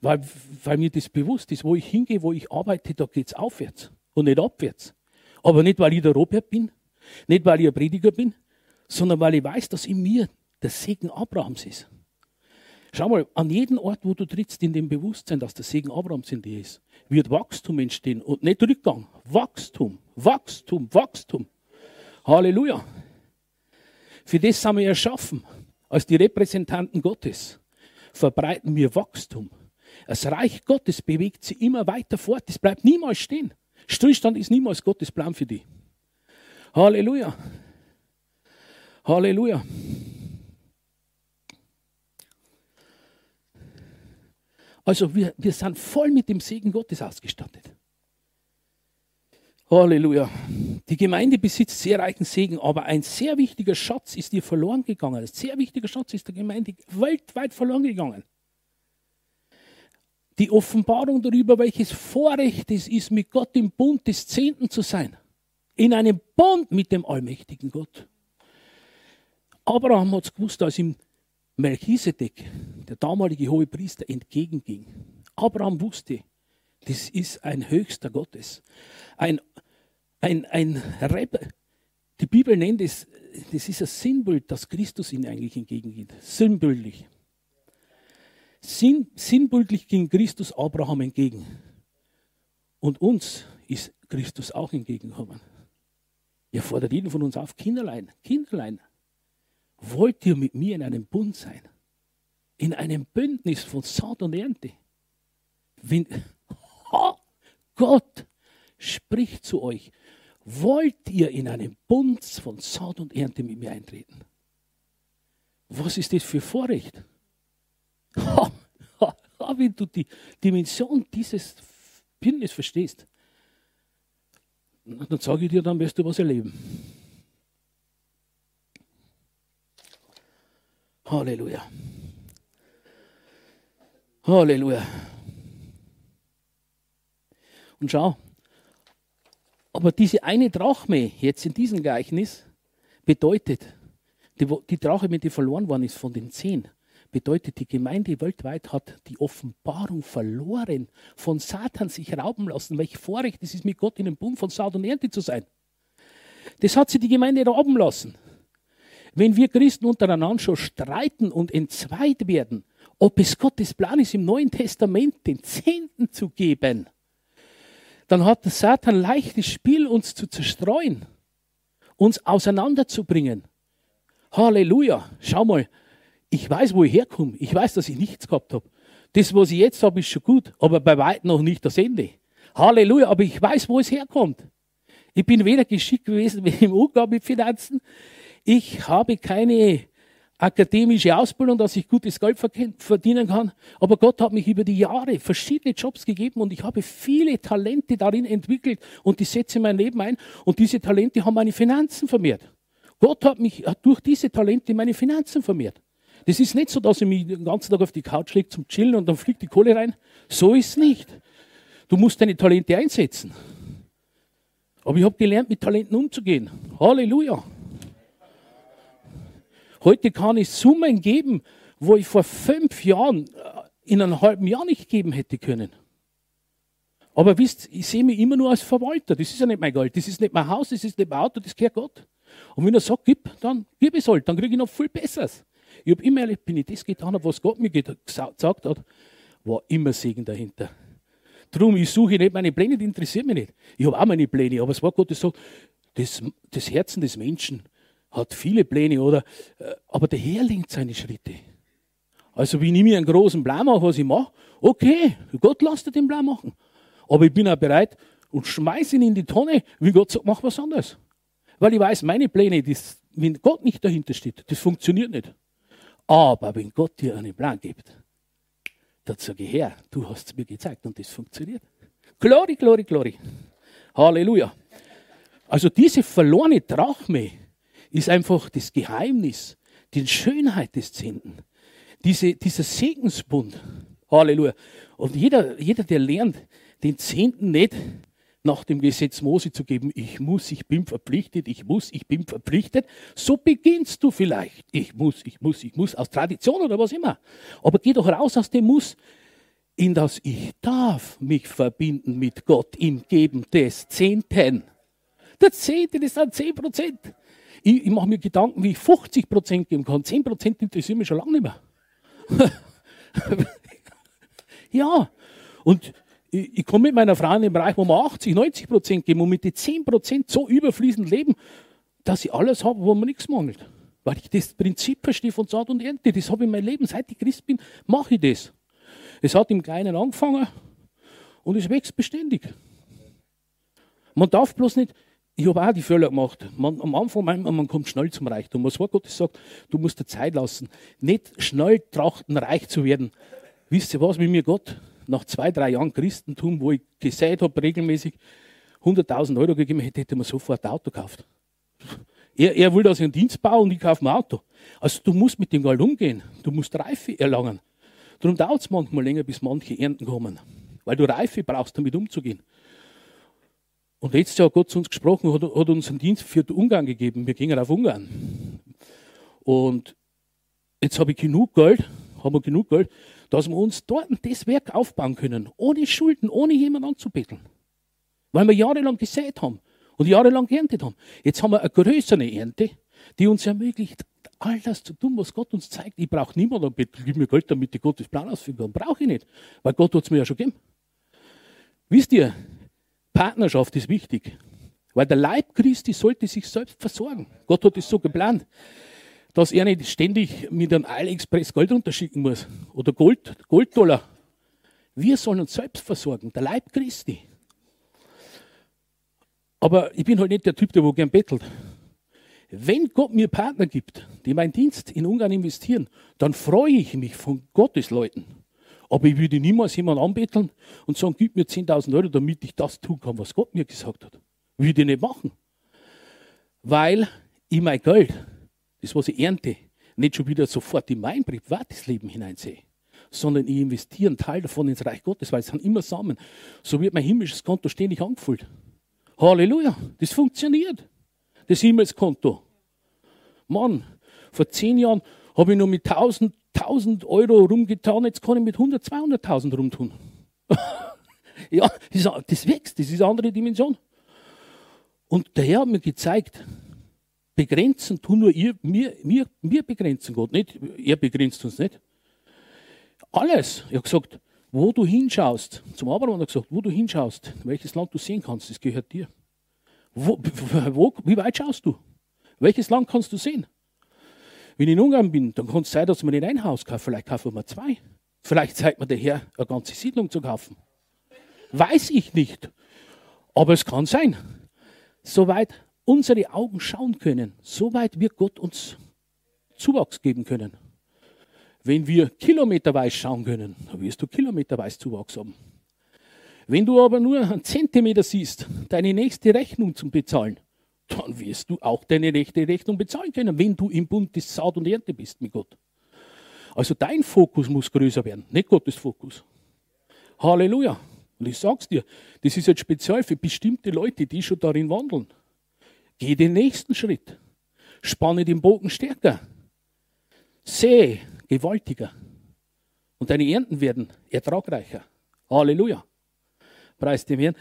Weil, weil mir das bewusst ist, wo ich hingehe, wo ich arbeite, da geht es aufwärts und nicht abwärts. Aber nicht, weil ich der Robert bin, nicht, weil ich ein Prediger bin, sondern weil ich weiß, dass in mir der Segen Abrahams ist. Schau mal, an jedem Ort, wo du trittst, in dem Bewusstsein, dass der Segen Abrahams in dir ist, wird Wachstum entstehen und nicht Rückgang. Wachstum, Wachstum, Wachstum. Halleluja. Für das sind wir erschaffen. Als die Repräsentanten Gottes verbreiten wir Wachstum. Das Reich Gottes bewegt sich immer weiter fort. Es bleibt niemals stehen. Stillstand ist niemals Gottes Plan für dich. Halleluja. Halleluja. Also wir, wir sind voll mit dem Segen Gottes ausgestattet. Halleluja. Die Gemeinde besitzt sehr reichen Segen, aber ein sehr wichtiger Schatz ist ihr verloren gegangen. Ein sehr wichtiger Schatz ist der Gemeinde weltweit verloren gegangen. Die Offenbarung darüber, welches Vorrecht es ist, mit Gott im Bund des Zehnten zu sein. In einem Bund mit dem allmächtigen Gott. Abraham hat es gewusst, als ihm Melchisedek, der damalige hohe Priester, entgegenging. Abraham wusste, das ist ein höchster Gottes. Ein, ein, ein Rebbe. Die Bibel nennt es, das ist ein Sinnbild, dass Christus ihm eigentlich entgegengeht. Sinnbildlich. Sinn, sinnbildlich ging Christus Abraham entgegen. Und uns ist Christus auch entgegengekommen. Er fordert jeden von uns auf, Kinderlein, Kinderlein, wollt ihr mit mir in einem Bund sein? In einem Bündnis von Saat und Ernte? Wenn, oh, Gott spricht zu euch, wollt ihr in einen Bund von Saat und Ernte mit mir eintreten? Was ist das für Vorrecht? Oh, oh, wenn du die Dimension dieses Bündnisses verstehst, dann sage ich dir, dann wirst du was erleben. Halleluja. Halleluja. Und schau, aber diese eine Drachme jetzt in diesem Gleichnis bedeutet, die, die Drache, wenn die verloren worden ist von den zehn, bedeutet, die Gemeinde weltweit hat die Offenbarung verloren, von Satan sich rauben lassen. Welch Vorrecht es ist, mit Gott in einem Bund von Saat und Ernte zu sein. Das hat sie die Gemeinde rauben lassen. Wenn wir Christen untereinander schon streiten und entzweit werden, ob es Gottes Plan ist, im Neuen Testament den Zehnten zu geben, dann hat der Satan leichtes Spiel, uns zu zerstreuen, uns auseinanderzubringen. Halleluja. Schau mal, ich weiß, wo ich herkomme. Ich weiß, dass ich nichts gehabt habe. Das, was ich jetzt habe, ist schon gut, aber bei weitem noch nicht das Ende. Halleluja, aber ich weiß, wo es herkommt. Ich bin weder geschickt gewesen im Umgang mit Finanzen. Ich habe keine akademische Ausbildung, dass ich gutes Geld verdienen kann. Aber Gott hat mich über die Jahre verschiedene Jobs gegeben und ich habe viele Talente darin entwickelt und die setze in mein Leben ein. Und diese Talente haben meine Finanzen vermehrt. Gott hat mich hat durch diese Talente meine Finanzen vermehrt. Das ist nicht so, dass ich mich den ganzen Tag auf die Couch lege zum Chillen und dann fliegt die Kohle rein. So ist es nicht. Du musst deine Talente einsetzen. Aber ich habe gelernt, mit Talenten umzugehen. Halleluja. Heute kann ich Summen geben, wo ich vor fünf Jahren äh, in einem halben Jahr nicht geben hätte können. Aber wisst, ich sehe mich immer nur als Verwalter. Das ist ja nicht mein Geld. Das ist nicht mein Haus, das ist nicht mein Auto, das gehört Gott. Und wenn er sagt, gib, dann gib es halt, dann kriege ich noch viel Besseres. Ich habe immer ehrlich, bin ich das getan habe, was Gott mir gesagt hat, war immer Segen dahinter. Drum, ich suche nicht meine Pläne, die interessieren mich nicht. Ich habe auch meine Pläne, aber es war Gott, der sagt, das, das Herzen des Menschen hat viele Pläne, oder? Äh, aber der Herr lenkt seine Schritte. Also, wenn ich mir einen großen Plan mache, was ich mache, okay, Gott lasst den Plan machen. Aber ich bin auch bereit und schmeiße ihn in die Tonne, wie Gott sagt, mach was anderes. Weil ich weiß, meine Pläne, das, wenn Gott nicht dahinter steht, das funktioniert nicht. Aber wenn Gott dir einen Plan gibt, dann sage ich, Herr, du hast es mir gezeigt und das funktioniert. Glory, glory, glory. Halleluja. Also diese verlorene Drachme ist einfach das Geheimnis, die Schönheit des Zehnten. Diese, dieser Segensbund. Halleluja. Und jeder, jeder, der lernt, den Zehnten nicht nach dem Gesetz Mose zu geben, ich muss, ich bin verpflichtet, ich muss, ich bin verpflichtet. So beginnst du vielleicht. Ich muss, ich muss, ich muss, aus Tradition oder was immer. Aber geh doch raus aus dem Muss, in das ich darf mich verbinden mit Gott im Geben des Zehnten. Der Zehnte, das sind zehn Prozent. Ich, ich mache mir Gedanken, wie ich 50 Prozent geben kann. Zehn Prozent interessieren mich schon lange nicht mehr. ja, und ich, ich komme mit meiner Frau in den Bereich, wo wir 80, 90 Prozent geben und mit den 10 Prozent so überfließend leben, dass ich alles habe, wo mir nichts mangelt. Weil ich das Prinzip verstehe von Saat und Ernte. Das habe ich in meinem Leben. Seit ich Christ bin, mache ich das. Es hat im Kleinen angefangen und es wächst beständig. Man darf bloß nicht, ich habe auch die Fehler gemacht. Man, am Anfang meint man, man kommt schnell zum Reichtum. Was war Gottes sagt, du musst dir Zeit lassen. Nicht schnell trachten, reich zu werden. Wisst ihr was, wie mir Gott nach zwei, drei Jahren Christentum, wo ich gesät habe, regelmäßig 100.000 Euro gegeben hätte, hätte man sofort ein Auto gekauft. Er, er will, dass ich einen Dienst baue und ich kaufe ein Auto. Also du musst mit dem Geld umgehen. Du musst Reife erlangen. Darum dauert es manchmal länger, bis manche Ernten kommen. Weil du Reife brauchst, damit umzugehen. Und letztes Jahr hat Gott zu uns gesprochen, hat, hat uns einen Dienst für Ungarn gegeben. Wir gingen auf Ungarn. Und jetzt habe ich genug Geld, haben wir genug Geld, dass wir uns dort das Werk aufbauen können, ohne Schulden, ohne jemanden anzubetteln. Weil wir jahrelang gesät haben und jahrelang geerntet haben. Jetzt haben wir eine größere Ernte, die uns ermöglicht, all das zu tun, was Gott uns zeigt. Ich brauche niemanden anbetteln, gib mir Geld, damit ich Gottes Plan ausführen kann. Brauche ich nicht, weil Gott hat es mir ja schon gegeben. Wisst ihr, Partnerschaft ist wichtig, weil der Leib Christi sollte sich selbst versorgen. Gott hat es so geplant dass er nicht ständig mit einem AliExpress Gold unterschicken muss oder Gold, Golddollar. Wir sollen uns selbst versorgen, der Leib Christi. Aber ich bin halt nicht der Typ, der wo gern bettelt. Wenn Gott mir Partner gibt, die meinen Dienst in Ungarn investieren, dann freue ich mich von Gottes Leuten. Aber ich würde niemals jemanden anbetteln und sagen, gib mir 10.000 Euro, damit ich das tun kann, was Gott mir gesagt hat. Würde ich nicht machen. Weil ich mein Geld das, was ich ernte, nicht schon wieder sofort in mein privates Leben hineinsehe, sondern ich investiere einen Teil davon ins Reich Gottes, weil es sind immer Samen. So wird mein himmlisches Konto ständig angefüllt. Halleluja, das funktioniert. Das Himmelskonto. Mann, Vor zehn Jahren habe ich nur mit 1000, 1000 Euro rumgetan, jetzt kann ich mit 100, 200.000 rumtun. ja, das wächst, das ist eine andere Dimension. Und der Herr hat mir gezeigt, begrenzen tun nur ihr, wir, wir, wir begrenzen Gott nicht, er begrenzt uns nicht. Alles. Ich habe gesagt, wo du hinschaust, zum Abraham hat er gesagt, wo du hinschaust, welches Land du sehen kannst, das gehört dir. Wo, wo, wie weit schaust du? Welches Land kannst du sehen? Wenn ich in Ungarn bin, dann kann es sein, dass wir nicht ein Haus kaufen, vielleicht kaufen wir zwei. Vielleicht zeigt mir der Herr, eine ganze Siedlung zu kaufen. Weiß ich nicht. Aber es kann sein. Soweit unsere Augen schauen können, soweit wird Gott uns Zuwachs geben können. Wenn wir kilometerweise schauen können, dann wirst du kilometerweise Zuwachs haben. Wenn du aber nur einen Zentimeter siehst, deine nächste Rechnung zum Bezahlen, dann wirst du auch deine nächste Rechnung bezahlen können, wenn du im Bund des Saat und Ernte bist mit Gott. Also dein Fokus muss größer werden, nicht Gottes Fokus. Halleluja. Und ich sag's dir, das ist jetzt speziell für bestimmte Leute, die schon darin wandeln. Geh den nächsten Schritt. Spanne den Bogen stärker. Sehe gewaltiger. Und deine Ernten werden ertragreicher. Halleluja. Preis dem Herrn.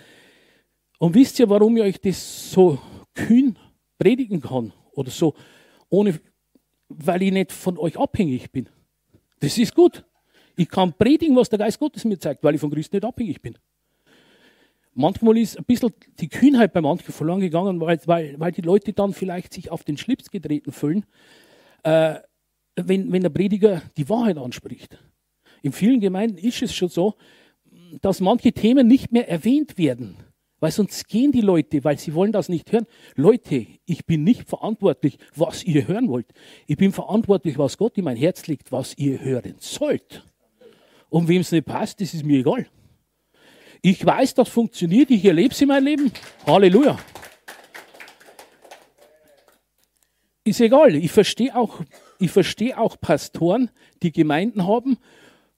Und wisst ihr, warum ich euch das so kühn predigen kann? Oder so, ohne, weil ich nicht von euch abhängig bin. Das ist gut. Ich kann predigen, was der Geist Gottes mir zeigt, weil ich von Christen nicht abhängig bin. Manchmal ist ein bisschen die Kühnheit bei manchen verloren gegangen, weil, weil, weil die Leute dann vielleicht sich auf den Schlips getreten fühlen, äh, wenn, wenn der Prediger die Wahrheit anspricht. In vielen Gemeinden ist es schon so, dass manche Themen nicht mehr erwähnt werden, weil sonst gehen die Leute, weil sie wollen das nicht hören. Leute, ich bin nicht verantwortlich, was ihr hören wollt. Ich bin verantwortlich, was Gott in mein Herz legt, was ihr hören sollt. Und wem es nicht passt, das ist mir egal. Ich weiß, das funktioniert, ich erlebe es in meinem Leben. Halleluja. Ist egal, ich verstehe auch, ich verstehe auch Pastoren, die Gemeinden haben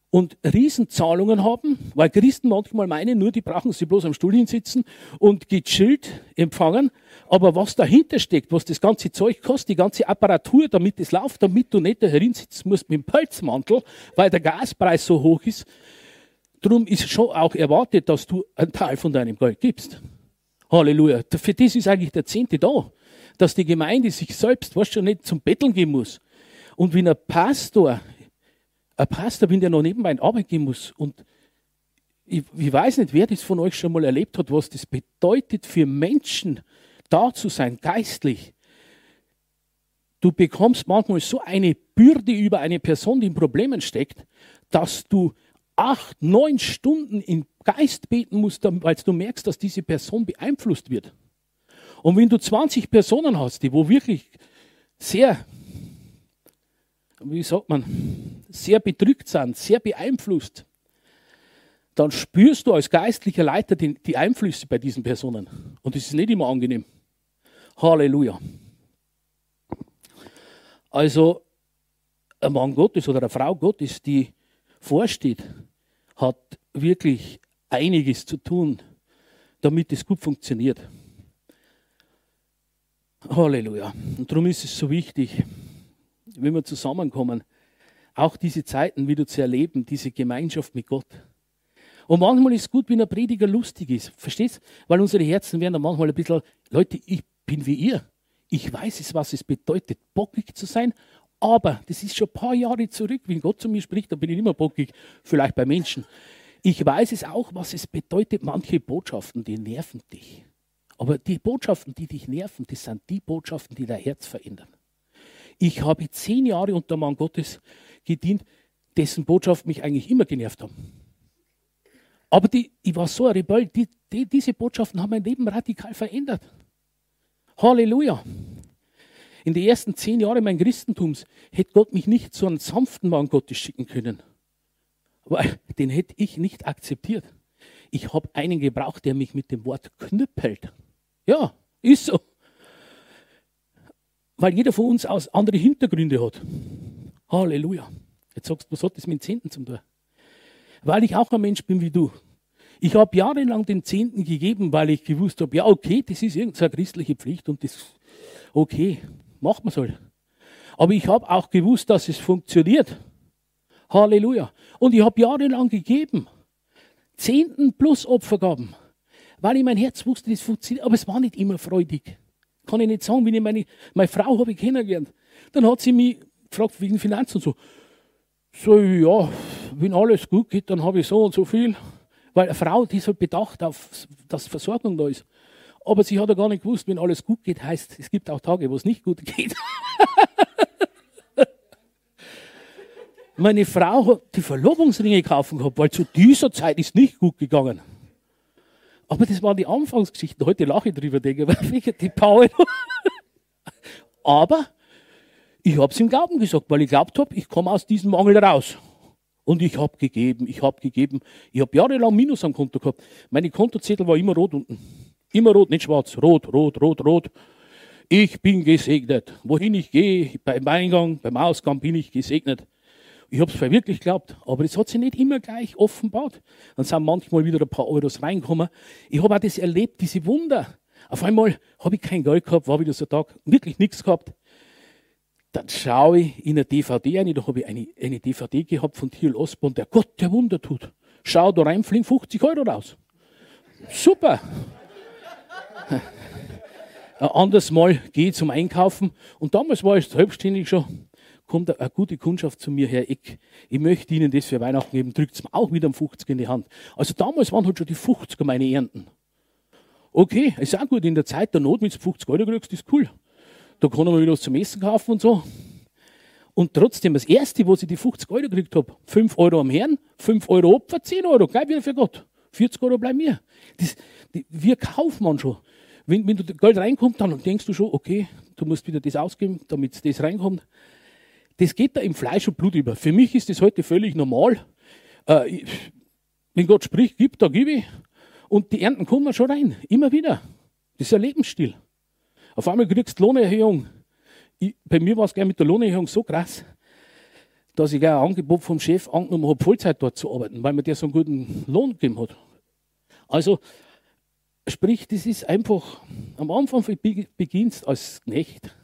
und Riesenzahlungen haben, weil Christen manchmal meinen, nur die brauchen sie bloß am Stuhl hinsitzen und gechillt empfangen. Aber was dahinter steckt, was das ganze Zeug kostet, die ganze Apparatur, damit es läuft, damit du nicht da herinsitzen musst mit dem Pelzmantel, weil der Gaspreis so hoch ist, Darum ist schon auch erwartet, dass du einen Teil von deinem Geld gibst. Halleluja. Für das ist eigentlich der Zehnte da. Dass die Gemeinde sich selbst, was schon nicht zum Betteln gehen muss. Und wenn ein Pastor, ein Pastor, wenn der noch nebenbei in Arbeit gehen muss und ich, ich weiß nicht, wer das von euch schon mal erlebt hat, was das bedeutet für Menschen, da zu sein, geistlich. Du bekommst manchmal so eine Bürde über eine Person, die in Problemen steckt, dass du acht, neun Stunden im Geist beten musst, weil du merkst, dass diese Person beeinflusst wird. Und wenn du 20 Personen hast, die wo wirklich sehr, wie sagt man, sehr bedrückt sind, sehr beeinflusst, dann spürst du als geistlicher Leiter die, die Einflüsse bei diesen Personen. Und das ist nicht immer angenehm. Halleluja. Also, ein Mann Gottes oder eine Frau Gottes, die vorsteht, hat wirklich einiges zu tun, damit es gut funktioniert. Halleluja. Und darum ist es so wichtig, wenn wir zusammenkommen, auch diese Zeiten wieder zu erleben, diese Gemeinschaft mit Gott. Und manchmal ist es gut, wenn ein Prediger lustig ist. Verstehst? Weil unsere Herzen werden dann manchmal ein bisschen, Leute, ich bin wie ihr. Ich weiß es, was es bedeutet, bockig zu sein aber das ist schon ein paar Jahre zurück, wenn Gott zu mir spricht, dann bin ich immer bockig, vielleicht bei Menschen. Ich weiß es auch, was es bedeutet, manche Botschaften, die nerven dich. Aber die Botschaften, die dich nerven, das sind die Botschaften, die dein Herz verändern. Ich habe zehn Jahre unter Mann Gottes gedient, dessen Botschaften mich eigentlich immer genervt haben. Aber die, ich war so ein Rebell, die, die, diese Botschaften haben mein Leben radikal verändert. Halleluja in den ersten zehn Jahren meines Christentums hätte Gott mich nicht zu einem sanften Mann Gottes schicken können. Weil den hätte ich nicht akzeptiert. Ich habe einen gebraucht, der mich mit dem Wort knüppelt. Ja, ist so. Weil jeder von uns aus andere Hintergründe hat. Halleluja. Jetzt sagst du, was hat das mit dem Zehnten zum tun? Weil ich auch ein Mensch bin wie du. Ich habe jahrelang den Zehnten gegeben, weil ich gewusst habe, ja, okay, das ist irgendeine christliche Pflicht und das, okay macht man soll. Aber ich habe auch gewusst, dass es funktioniert. Halleluja. Und ich habe jahrelang gegeben. Zehnten plus Opfergaben. Weil ich mein Herz wusste, das funktioniert. Aber es war nicht immer freudig. Kann ich nicht sagen, wenn ich meine, meine Frau habe ich kennengelernt. Dann hat sie mich gefragt wegen Finanzen und so. So, ja, wenn alles gut geht, dann habe ich so und so viel. Weil eine Frau, die ist halt bedacht auf, dass Versorgung da ist. Aber sie hat ja gar nicht gewusst, wenn alles gut geht, heißt, es gibt auch Tage, wo es nicht gut geht. Meine Frau hat die Verlobungsringe kaufen gehabt, weil zu dieser Zeit ist nicht gut gegangen. Aber das waren die Anfangsgeschichten. Heute lache ich drüber, denke ich, die Paul. Aber ich habe es im Glauben gesagt, weil ich glaubt habe, ich komme aus diesem Mangel raus. Und ich habe gegeben, ich habe gegeben. Ich habe jahrelang Minus am Konto gehabt. Meine Kontozettel war immer rot unten. Immer rot, nicht schwarz. Rot, rot, rot, rot. Ich bin gesegnet. Wohin ich gehe, beim Eingang, beim Ausgang bin ich gesegnet. Ich habe es wirklich geglaubt, aber es hat sich nicht immer gleich offenbart. Dann sind manchmal wieder ein paar Euros reingekommen. Ich habe auch das erlebt, diese Wunder. Auf einmal habe ich kein Geld gehabt, war wieder so ein Tag, wirklich nichts gehabt. Dann schaue ich in eine DVD rein, da habe ich eine, eine DVD gehabt von Thiel Osborn, der Gott, der Wunder tut. Schau da rein, fliegen 50 Euro raus. Super. Ein anderes Mal gehe ich zum Einkaufen und damals war ich selbstständig schon kommt eine gute Kundschaft zu mir her, ich, ich möchte Ihnen das für Weihnachten geben, drückt es mir auch wieder am 50 in die Hand. Also damals waren halt schon die 50er meine Ernten. Okay, ist auch gut, in der Zeit der Not, du 50 Euro kriegst, ist cool. Da kann man wieder was zum Essen kaufen und so. Und trotzdem, das Erste, wo ich die 50 Euro gekriegt habe, 5 Euro am Herrn, 5 Euro Opfer, 10 Euro, gleich wieder für Gott. 40 Euro bleiben mir. Das, die, wir kaufen man schon. Wenn, wenn du Geld reinkommt, dann denkst du schon, okay, du musst wieder das ausgeben, damit das reinkommt das geht da im Fleisch und Blut über. Für mich ist das heute völlig normal. Äh, wenn Gott spricht, gibt, da gebe ich. Und die Ernten kommen schon rein. Immer wieder. Das ist ein Lebensstil. Auf einmal kriegst du Lohnerhöhung. Ich, bei mir war es gleich mit der Lohnerhöhung so krass, dass ich ein Angebot vom Chef angenommen habe, Vollzeit dort zu arbeiten, weil mir der so einen guten Lohn gegeben hat. Also, sprich, das ist einfach, am Anfang beginnst als Knecht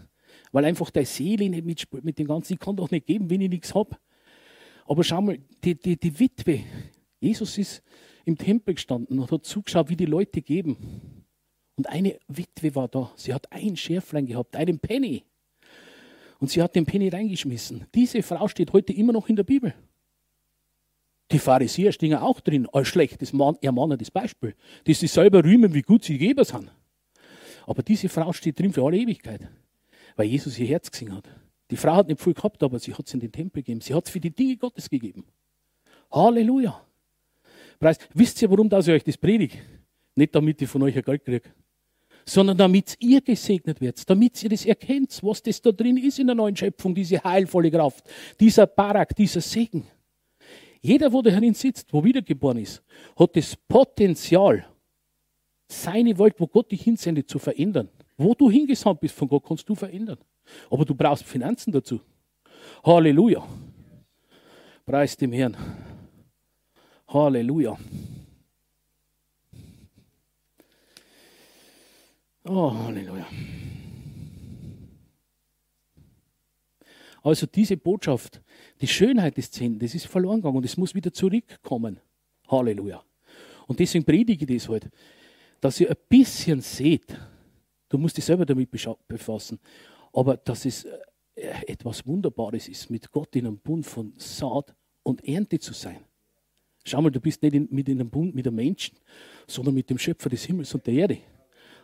weil einfach deine Seele nicht mitspielt mit dem Ganzen. Ich kann doch nicht geben, wenn ich nichts habe. Aber schau mal, die, die, die Witwe, Jesus ist im Tempel gestanden und hat zugeschaut, wie die Leute geben. Und eine Witwe war da. Sie hat ein Schärflein gehabt, einen Penny. Und sie hat den Penny reingeschmissen. Diese Frau steht heute immer noch in der Bibel. Die Pharisäer stehen auch drin als schlechtes, ermahnendes Beispiel. Die sich selber rühmen, wie gut sie Geber sind. Aber diese Frau steht drin für alle Ewigkeit weil Jesus ihr Herz gesehen hat. Die Frau hat nicht viel gehabt, aber sie hat es in den Tempel gegeben. Sie hat es für die Dinge Gottes gegeben. Halleluja. Preis. Wisst ihr, warum das ich euch das predige? Nicht damit ich von euch ein Geld kriege, sondern damit ihr gesegnet werdet, damit ihr das erkennt, was das da drin ist in der neuen Schöpfung, diese heilvolle Kraft, dieser Barak, dieser Segen. Jeder, wo darin sitzt, wo wiedergeboren ist, hat das Potenzial, seine Welt, wo Gott dich hinsendet, zu verändern. Wo du hingesandt bist von Gott, kannst du verändern. Aber du brauchst Finanzen dazu. Halleluja. Preis dem Herrn. Halleluja. Oh, Halleluja. Also diese Botschaft, die Schönheit des Zehnten, das ist verloren gegangen und es muss wieder zurückkommen. Halleluja. Und deswegen predige ich das heute, dass ihr ein bisschen seht, Du musst dich selber damit befassen. Aber dass es äh, etwas Wunderbares ist, mit Gott in einem Bund von Saat und Ernte zu sein. Schau mal, du bist nicht in, mit in einem Bund mit einem Menschen, sondern mit dem Schöpfer des Himmels und der Erde.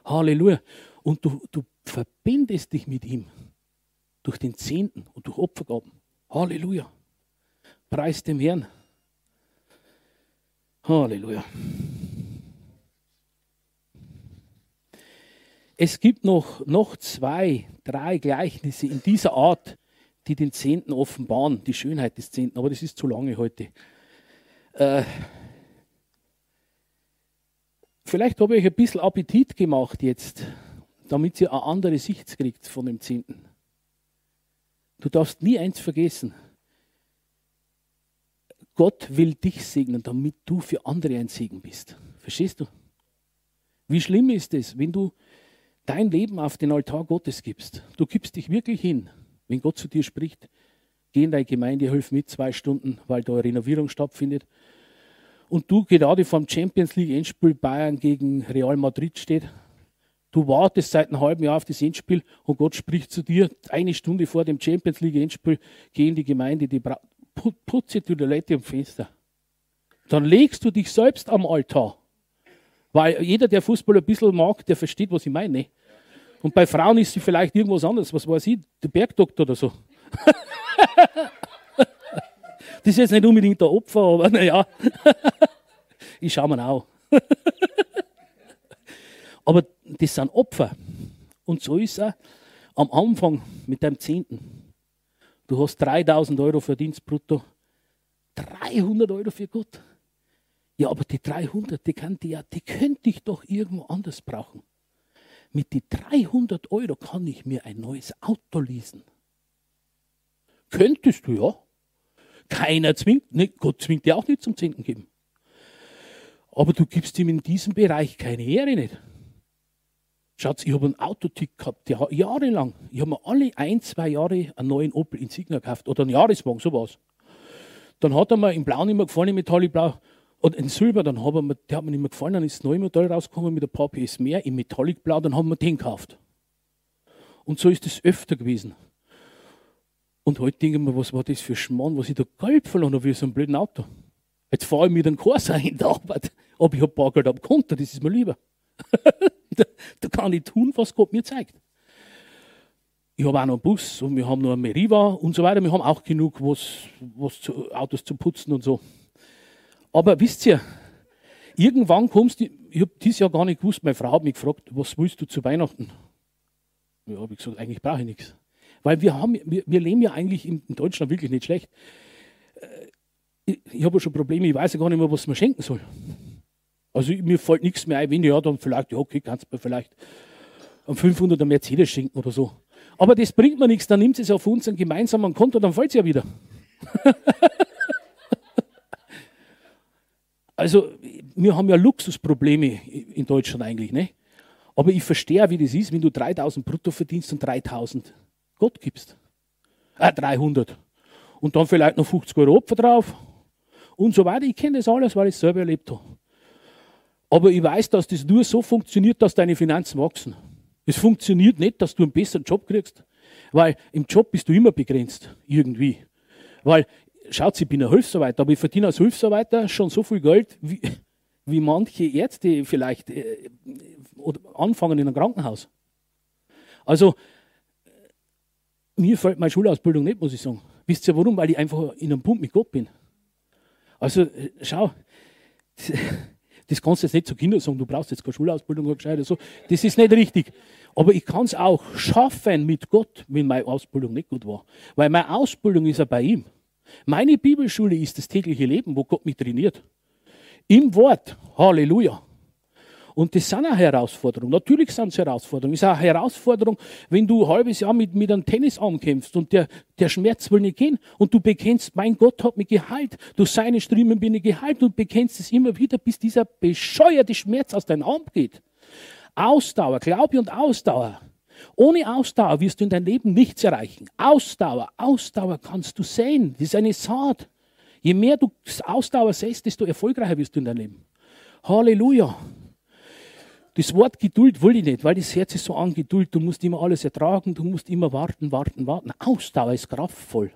Halleluja. Und du, du verbindest dich mit ihm durch den Zehnten und durch Opfergaben. Halleluja. Preis dem Herrn. Halleluja. Es gibt noch, noch zwei, drei Gleichnisse in dieser Art, die den Zehnten offenbaren, die Schönheit des Zehnten, aber das ist zu lange heute. Äh, vielleicht habe ich euch ein bisschen Appetit gemacht jetzt, damit ihr eine andere Sicht kriegt von dem Zehnten. Du darfst nie eins vergessen. Gott will dich segnen, damit du für andere ein Segen bist. Verstehst du? Wie schlimm ist es, wenn du dein Leben auf den Altar Gottes gibst. Du gibst dich wirklich hin. Wenn Gott zu dir spricht, geh in deine Gemeinde, hilf mit zwei Stunden, weil da eine Renovierung stattfindet. Und du gerade vom Champions League Endspiel Bayern gegen Real Madrid steht, du wartest seit einem halben Jahr auf das Endspiel und Gott spricht zu dir eine Stunde vor dem Champions League Endspiel, geh in die Gemeinde, die putze die Toilette am Fenster. Dann legst du dich selbst am Altar. Weil jeder, der Fußball ein bisschen mag, der versteht, was ich meine. Und bei Frauen ist sie vielleicht irgendwas anderes. Was weiß ich, der Bergdoktor oder so. das ist jetzt nicht unbedingt der Opfer, aber naja. ich schaue mir auch. aber das sind Opfer. Und so ist es am Anfang mit deinem Zehnten. Du hast 3000 Euro Verdienst brutto. 300 Euro für Gott. Ja, aber die 300, die, kann die, die könnte ich doch irgendwo anders brauchen. Mit die 300 Euro kann ich mir ein neues Auto leasen. Könntest du, ja. Keiner zwingt, ne, Gott zwingt dir auch nicht zum Zehnten geben. Aber du gibst ihm in diesem Bereich keine Ehre nicht. Schaut, ich habe einen Autotick gehabt, der jahrelang. Ich habe mir alle ein, zwei Jahre einen neuen Opel Insignia gekauft oder einen Jahreswagen, sowas. Dann hat er mir im Blau nicht mehr gefallen, im Metallicblau. Und in Silber, dann hat er, der hat mir nicht mehr gefallen, dann ist das neue Modell rausgekommen mit ein paar PS mehr im Metallicblau, dann haben wir den gekauft. Und so ist es öfter gewesen. Und heute denke ich mir, was war das für Schmarrn, was ich da Geld verloren habe wie so ein blöden Auto. Jetzt fahre ich mit einem Corsa in der Arbeit, aber ich habe Bargeld am Konto, das ist mir lieber. da, kann ich tun, was Gott mir zeigt. Ich habe auch noch einen Bus und wir haben noch einen Meriva und so weiter. Wir haben auch genug was, was zu, Autos zu putzen und so. Aber wisst ihr, irgendwann kommst du, ich habe dieses Jahr gar nicht gewusst, meine Frau hat mich gefragt, was willst du zu Weihnachten? Ja, habe ich gesagt, eigentlich brauche ich nichts. Weil wir, haben, wir, wir leben ja eigentlich in, Deutschland wirklich nicht schlecht. Äh, ich, ich habe ja schon Probleme, ich weiß ja gar nicht mehr, was man schenken soll. Also mir fällt nichts mehr ein, wenn ja, dann vielleicht, ja, okay, kannst du mir vielleicht um 500 er Mercedes schenken oder so. Aber das bringt mir nichts, dann nimmt es auf unseren gemeinsamen Konto, dann fällt es ja wieder. also, wir haben ja Luxusprobleme in Deutschland eigentlich, ne? Aber ich verstehe, wie das ist, wenn du 3000 brutto verdienst und 3000 Gott gibst. Äh, 300. Und dann vielleicht noch 50 Euro Opfer drauf. Und so weiter. Ich kenne das alles, weil ich es selber erlebt habe. Aber ich weiß, dass das nur so funktioniert, dass deine Finanzen wachsen. Es funktioniert nicht, dass du einen besseren Job kriegst. Weil im Job bist du immer begrenzt. Irgendwie. Weil, schaut, ich bin ein Hilfsarbeiter, aber ich verdiene als Hilfsarbeiter schon so viel Geld, wie, wie manche Ärzte vielleicht äh, oder anfangen in einem Krankenhaus. Also, mir fällt meine Schulausbildung nicht, muss ich sagen. Wisst ihr warum? Weil ich einfach in einem Punkt mit Gott bin. Also, schau, das kannst du jetzt nicht zu Kindern sagen, du brauchst jetzt keine Schulausbildung oder gescheit so. Das ist nicht richtig. Aber ich kann es auch schaffen mit Gott, wenn meine Ausbildung nicht gut war. Weil meine Ausbildung ist ja bei ihm. Meine Bibelschule ist das tägliche Leben, wo Gott mich trainiert. Im Wort. Halleluja. Und das sind auch Herausforderungen. Natürlich sind es Herausforderungen. Es ist eine Herausforderung, wenn du ein halbes Jahr mit, mit einem Tennisarm kämpfst und der, der Schmerz will nicht gehen und du bekennst, mein Gott hat mich geheilt, durch seine Striemen bin ich geheilt und bekennst es immer wieder, bis dieser bescheuerte Schmerz aus deinem Arm geht. Ausdauer, Glaube und Ausdauer. Ohne Ausdauer wirst du in deinem Leben nichts erreichen. Ausdauer, Ausdauer kannst du sehen. Das ist eine Saat. Je mehr du Ausdauer säst, desto erfolgreicher wirst du in deinem Leben. Halleluja. Das Wort Geduld will ich nicht, weil das Herz ist so an Geduld. Du musst immer alles ertragen, du musst immer warten, warten, warten. Ausdauer ist kraftvoll.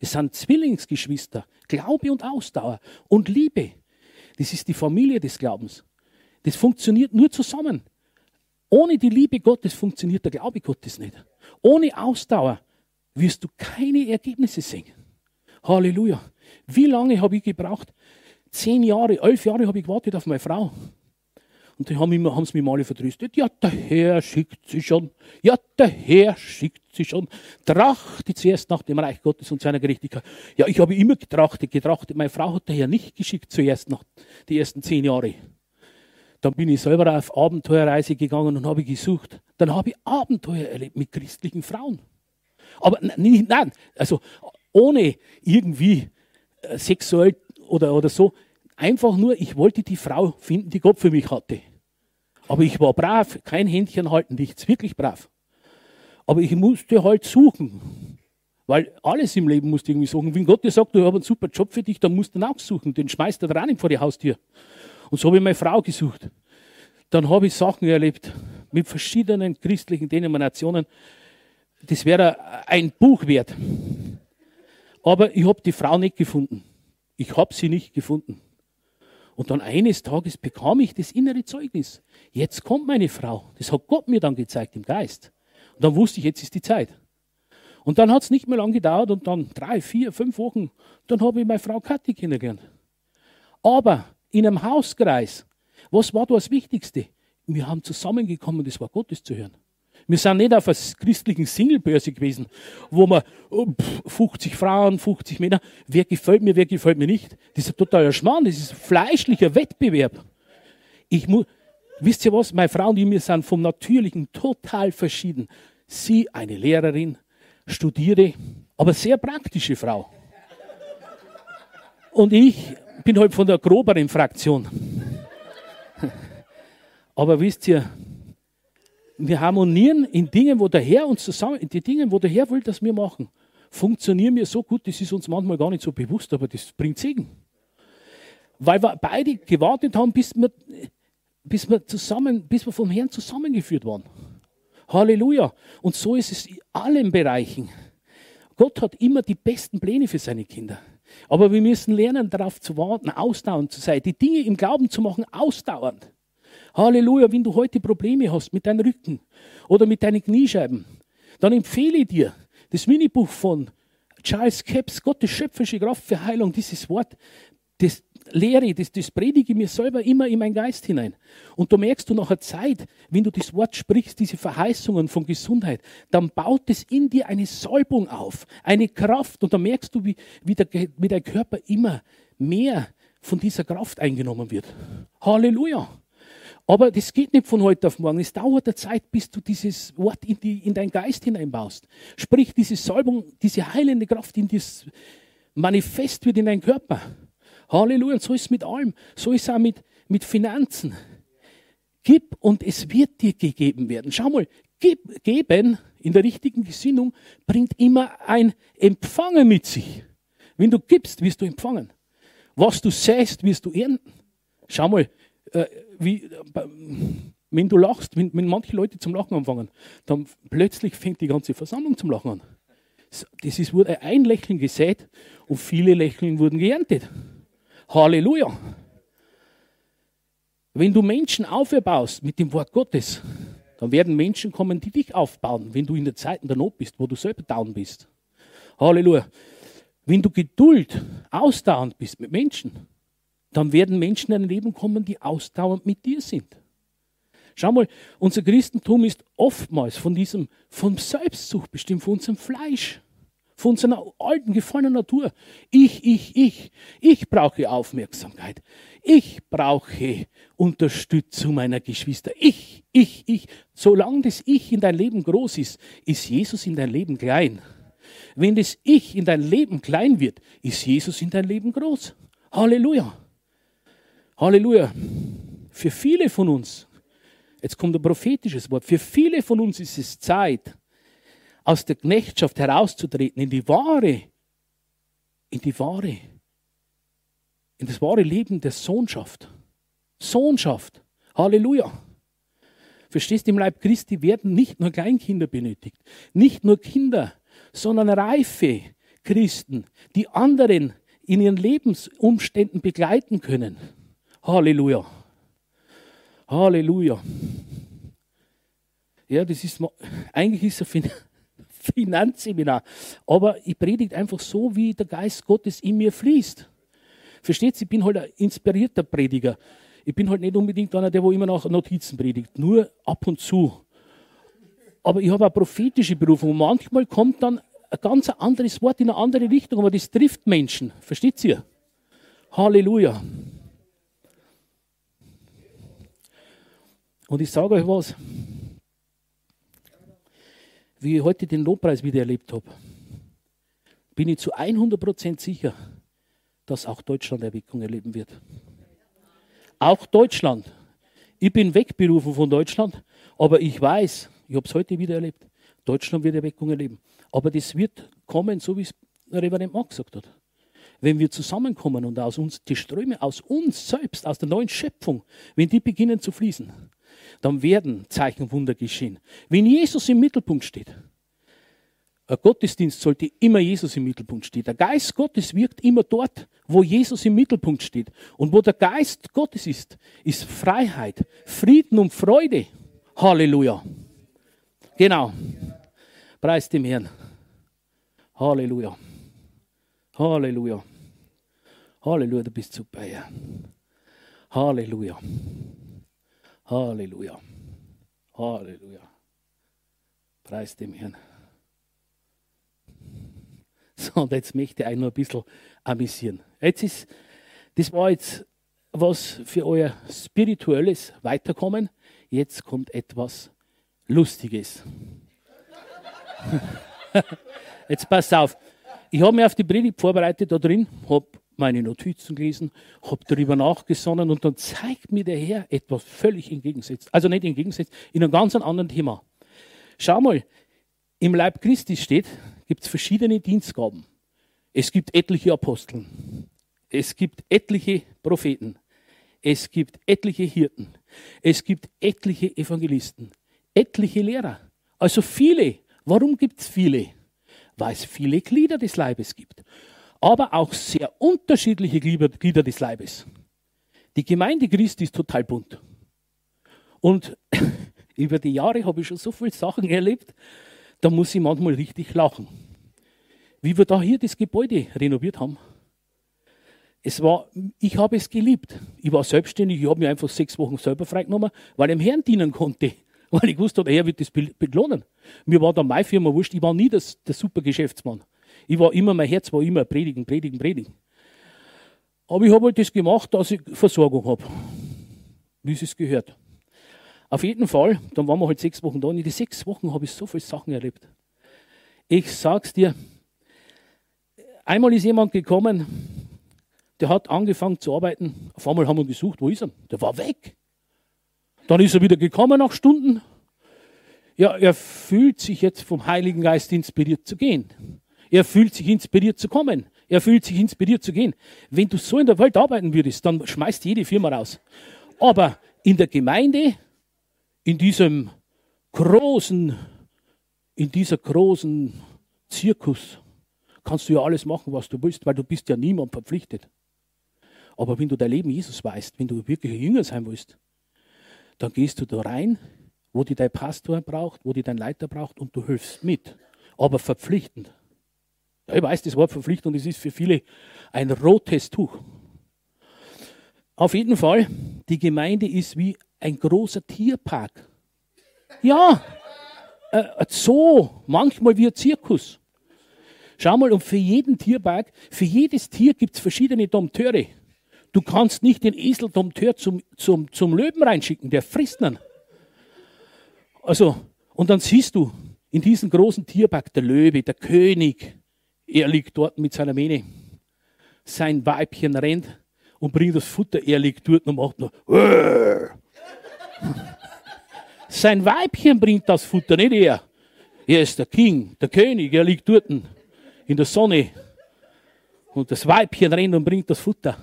Es sind Zwillingsgeschwister. Glaube und Ausdauer und Liebe. Das ist die Familie des Glaubens. Das funktioniert nur zusammen. Ohne die Liebe Gottes funktioniert der Glaube Gottes nicht. Ohne Ausdauer wirst du keine Ergebnisse sehen. Halleluja. Wie lange habe ich gebraucht? Zehn Jahre, elf Jahre habe ich gewartet auf meine Frau. Und die haben, immer, haben sie mich mal vertröstet. Ja, der Herr schickt sie schon. Ja, der Herr schickt sie schon. Trachte zuerst nach dem Reich Gottes und seiner Gerechtigkeit. Ja, ich habe immer getrachtet, getrachtet. Meine Frau hat der Herr nicht geschickt zuerst nach die ersten zehn Jahre. Dann bin ich selber auf Abenteuerreise gegangen und habe gesucht. Dann habe ich Abenteuer erlebt mit christlichen Frauen. Aber nein, also ohne irgendwie äh, sexuell oder, oder so. Einfach nur, ich wollte die Frau finden, die Gott für mich hatte. Aber ich war brav, kein Händchen halten, nichts, wirklich brav. Aber ich musste halt suchen. Weil alles im Leben musst du irgendwie suchen. Wenn Gott dir sagt, du hast einen super Job für dich, dann musst du ihn auch suchen. Den schmeißt er dran vor die Haustür. Und so habe ich meine Frau gesucht. Dann habe ich Sachen erlebt mit verschiedenen christlichen Denominationen. Das wäre ein Buch wert. Aber ich habe die Frau nicht gefunden. Ich habe sie nicht gefunden. Und dann eines Tages bekam ich das innere Zeugnis. Jetzt kommt meine Frau. Das hat Gott mir dann gezeigt im Geist. Und dann wusste ich, jetzt ist die Zeit. Und dann hat es nicht mehr lange gedauert und dann drei, vier, fünf Wochen, dann habe ich meine Frau Kathi kennengelernt. Aber in einem Hauskreis, was war da das Wichtigste? Wir haben zusammengekommen, das war Gottes zu hören. Wir sind nicht auf einer christlichen Singlebörse gewesen, wo man 50 Frauen, 50 Männer, wer gefällt mir, wer gefällt mir nicht. Das ist ein totaler Schmarrn, das ist fleischlicher Wettbewerb. Ich muss, wisst ihr was, meine Frau und ich, wir sind vom Natürlichen total verschieden. Sie, eine Lehrerin, studiere, aber sehr praktische Frau. Und ich bin halt von der groberen Fraktion. Aber wisst ihr, wir harmonieren in Dingen, wo der Herr uns zusammen, in die Dinge, wo der Herr will, dass wir machen, funktionieren wir so gut, das ist uns manchmal gar nicht so bewusst, aber das bringt Segen. Weil wir beide gewartet haben, bis wir, bis wir zusammen, bis wir vom Herrn zusammengeführt waren. Halleluja. Und so ist es in allen Bereichen. Gott hat immer die besten Pläne für seine Kinder. Aber wir müssen lernen, darauf zu warten, ausdauernd zu sein, die Dinge im Glauben zu machen, ausdauernd. Halleluja, wenn du heute Probleme hast mit deinem Rücken oder mit deinen Kniescheiben, dann empfehle ich dir das Minibuch von Charles Capps, Gottes schöpferische Kraft für Heilung, dieses Wort, das lehre, das, das predige mir selber immer in meinen Geist hinein. Und da merkst du nach einer Zeit, wenn du das Wort sprichst, diese Verheißungen von Gesundheit, dann baut es in dir eine Salbung auf, eine Kraft. Und da merkst du, wie, wie, der, wie dein Körper immer mehr von dieser Kraft eingenommen wird. Halleluja. Aber das geht nicht von heute auf morgen. Es dauert eine Zeit, bis du dieses Wort in, die, in deinen Geist hineinbaust. Sprich, diese Salbung, diese heilende Kraft in das manifest wird in deinen Körper. Halleluja. Und so ist es mit allem. So ist es auch mit, mit Finanzen. Gib und es wird dir gegeben werden. Schau mal, gib, geben in der richtigen Gesinnung bringt immer ein Empfangen mit sich. Wenn du gibst, wirst du empfangen. Was du säst, wirst du ernten. Schau mal, äh, wie, äh, wenn du lachst, wenn, wenn manche Leute zum Lachen anfangen, dann plötzlich fängt die ganze Versammlung zum Lachen an. Das ist, wurde ein Lächeln gesät und viele Lächeln wurden geerntet. Halleluja. Wenn du Menschen aufbaust mit dem Wort Gottes, dann werden Menschen kommen, die dich aufbauen, wenn du in der Zeit der Not bist, wo du selber down bist. Halleluja. Wenn du Geduld, ausdauernd bist mit Menschen, dann werden Menschen in dein Leben kommen, die ausdauernd mit dir sind. Schau mal, unser Christentum ist oftmals von diesem, vom Selbstsucht bestimmt, von unserem Fleisch von unserer alten, gefallenen Natur. Ich, ich, ich. Ich brauche Aufmerksamkeit. Ich brauche Unterstützung meiner Geschwister. Ich, ich, ich. Solange das Ich in dein Leben groß ist, ist Jesus in dein Leben klein. Wenn das Ich in dein Leben klein wird, ist Jesus in dein Leben groß. Halleluja. Halleluja. Für viele von uns, jetzt kommt ein prophetisches Wort, für viele von uns ist es Zeit, aus der Knechtschaft herauszutreten in die wahre, in die wahre, in das wahre Leben der Sohnschaft. Sohnschaft. Halleluja. Verstehst du, im Leib Christi werden nicht nur Kleinkinder benötigt, nicht nur Kinder, sondern reife Christen, die anderen in ihren Lebensumständen begleiten können. Halleluja. Halleluja. Ja, das ist, eigentlich ist er, Finanzseminar. Aber ich predige einfach so, wie der Geist Gottes in mir fließt. Versteht ihr? Ich bin halt ein inspirierter Prediger. Ich bin halt nicht unbedingt einer, der wo immer noch Notizen predigt. Nur ab und zu. Aber ich habe eine prophetische Berufung. Und manchmal kommt dann ein ganz anderes Wort in eine andere Richtung, aber das trifft Menschen. Versteht ihr? Halleluja. Und ich sage euch was wie ich heute den Lobpreis wieder erlebt habe, bin ich zu 100% sicher, dass auch Deutschland Erweckung erleben wird. Auch Deutschland. Ich bin wegberufen von Deutschland, aber ich weiß, ich habe es heute wieder erlebt, Deutschland wird Erweckung erleben. Aber das wird kommen, so wie es Reverend Mark gesagt hat. Wenn wir zusammenkommen und aus uns, die Ströme aus uns selbst, aus der neuen Schöpfung, wenn die beginnen zu fließen, dann werden Zeichen und Wunder geschehen. Wenn Jesus im Mittelpunkt steht, ein Gottesdienst sollte immer Jesus im Mittelpunkt stehen. Der Geist Gottes wirkt immer dort, wo Jesus im Mittelpunkt steht. Und wo der Geist Gottes ist, ist Freiheit, Frieden und Freude. Halleluja. Genau. Preis dem Herrn. Halleluja. Halleluja. Halleluja, du bist super, Herr. Halleluja. Halleluja. Halleluja. Preis dem Herrn. So, und jetzt möchte ich euch noch ein bisschen amüsieren. Jetzt ist, das war jetzt was für euer spirituelles Weiterkommen. Jetzt kommt etwas Lustiges. Jetzt passt auf. Ich habe mich auf die Predigt vorbereitet da drin, habe meine Notizen gelesen, habe darüber nachgesonnen und dann zeigt mir der Herr etwas völlig entgegensetzt. Also nicht entgegensetzt, in einem ganz anderen Thema. Schau mal, im Leib Christi steht, gibt es verschiedene Dienstgaben. Es gibt etliche Aposteln. Es gibt etliche Propheten. Es gibt etliche Hirten. Es gibt etliche Evangelisten. Etliche Lehrer. Also viele. Warum gibt es viele? Weil es viele Glieder des Leibes gibt. Aber auch sehr unterschiedliche Glieder des Leibes. Die Gemeinde Christi ist total bunt. Und über die Jahre habe ich schon so viele Sachen erlebt, da muss ich manchmal richtig lachen. Wie wir da hier das Gebäude renoviert haben. Es war, ich habe es geliebt. Ich war selbstständig, ich habe mir einfach sechs Wochen selber freigenommen, weil ich dem Herrn dienen konnte. Weil ich wusste, er wird das belohnen. Mir war da meine Firma wurscht, ich war nie das, der super Geschäftsmann. Ich war immer, mein Herz war immer predigen, predigen, predigen. Aber ich habe halt das gemacht, dass ich Versorgung habe. Wie es gehört. Auf jeden Fall, dann waren wir halt sechs Wochen da und in den sechs Wochen habe ich so viele Sachen erlebt. Ich sag's dir, einmal ist jemand gekommen, der hat angefangen zu arbeiten. Auf einmal haben wir gesucht, wo ist er? Der war weg. Dann ist er wieder gekommen nach Stunden. Ja, er fühlt sich jetzt vom Heiligen Geist inspiriert zu gehen. Er fühlt sich inspiriert zu kommen. Er fühlt sich inspiriert zu gehen. Wenn du so in der Welt arbeiten würdest, dann schmeißt jede Firma raus. Aber in der Gemeinde in diesem großen, in dieser großen Zirkus kannst du ja alles machen, was du willst, weil du bist ja niemand verpflichtet. Aber wenn du dein Leben Jesus weißt, wenn du wirklich ein Jünger sein willst, dann gehst du da rein, wo die dein Pastor braucht, wo die dein Leiter braucht und du hilfst mit. Aber verpflichtend. Ja, ich weiß, das Wort verpflichtend, das ist für viele ein rotes Tuch. Auf jeden Fall, die Gemeinde ist wie ein großer Tierpark. Ja, äh, Zoo, manchmal wie ein Zirkus. Schau mal, und für jeden Tierpark, für jedes Tier gibt es verschiedene Dompteure. Du kannst nicht den Esel-Dompteur zum, zum, zum Löwen reinschicken, der frisst ihn. Also, und dann siehst du in diesem großen Tierpark der Löwe, der König, er liegt dort mit seiner Mähne. Sein Weibchen rennt und bringt das Futter, er liegt dort und macht noch. Sein Weibchen bringt das Futter, nicht er. Er ist der King, der König, er liegt dort in der Sonne. Und das Weibchen rennt und bringt das Futter.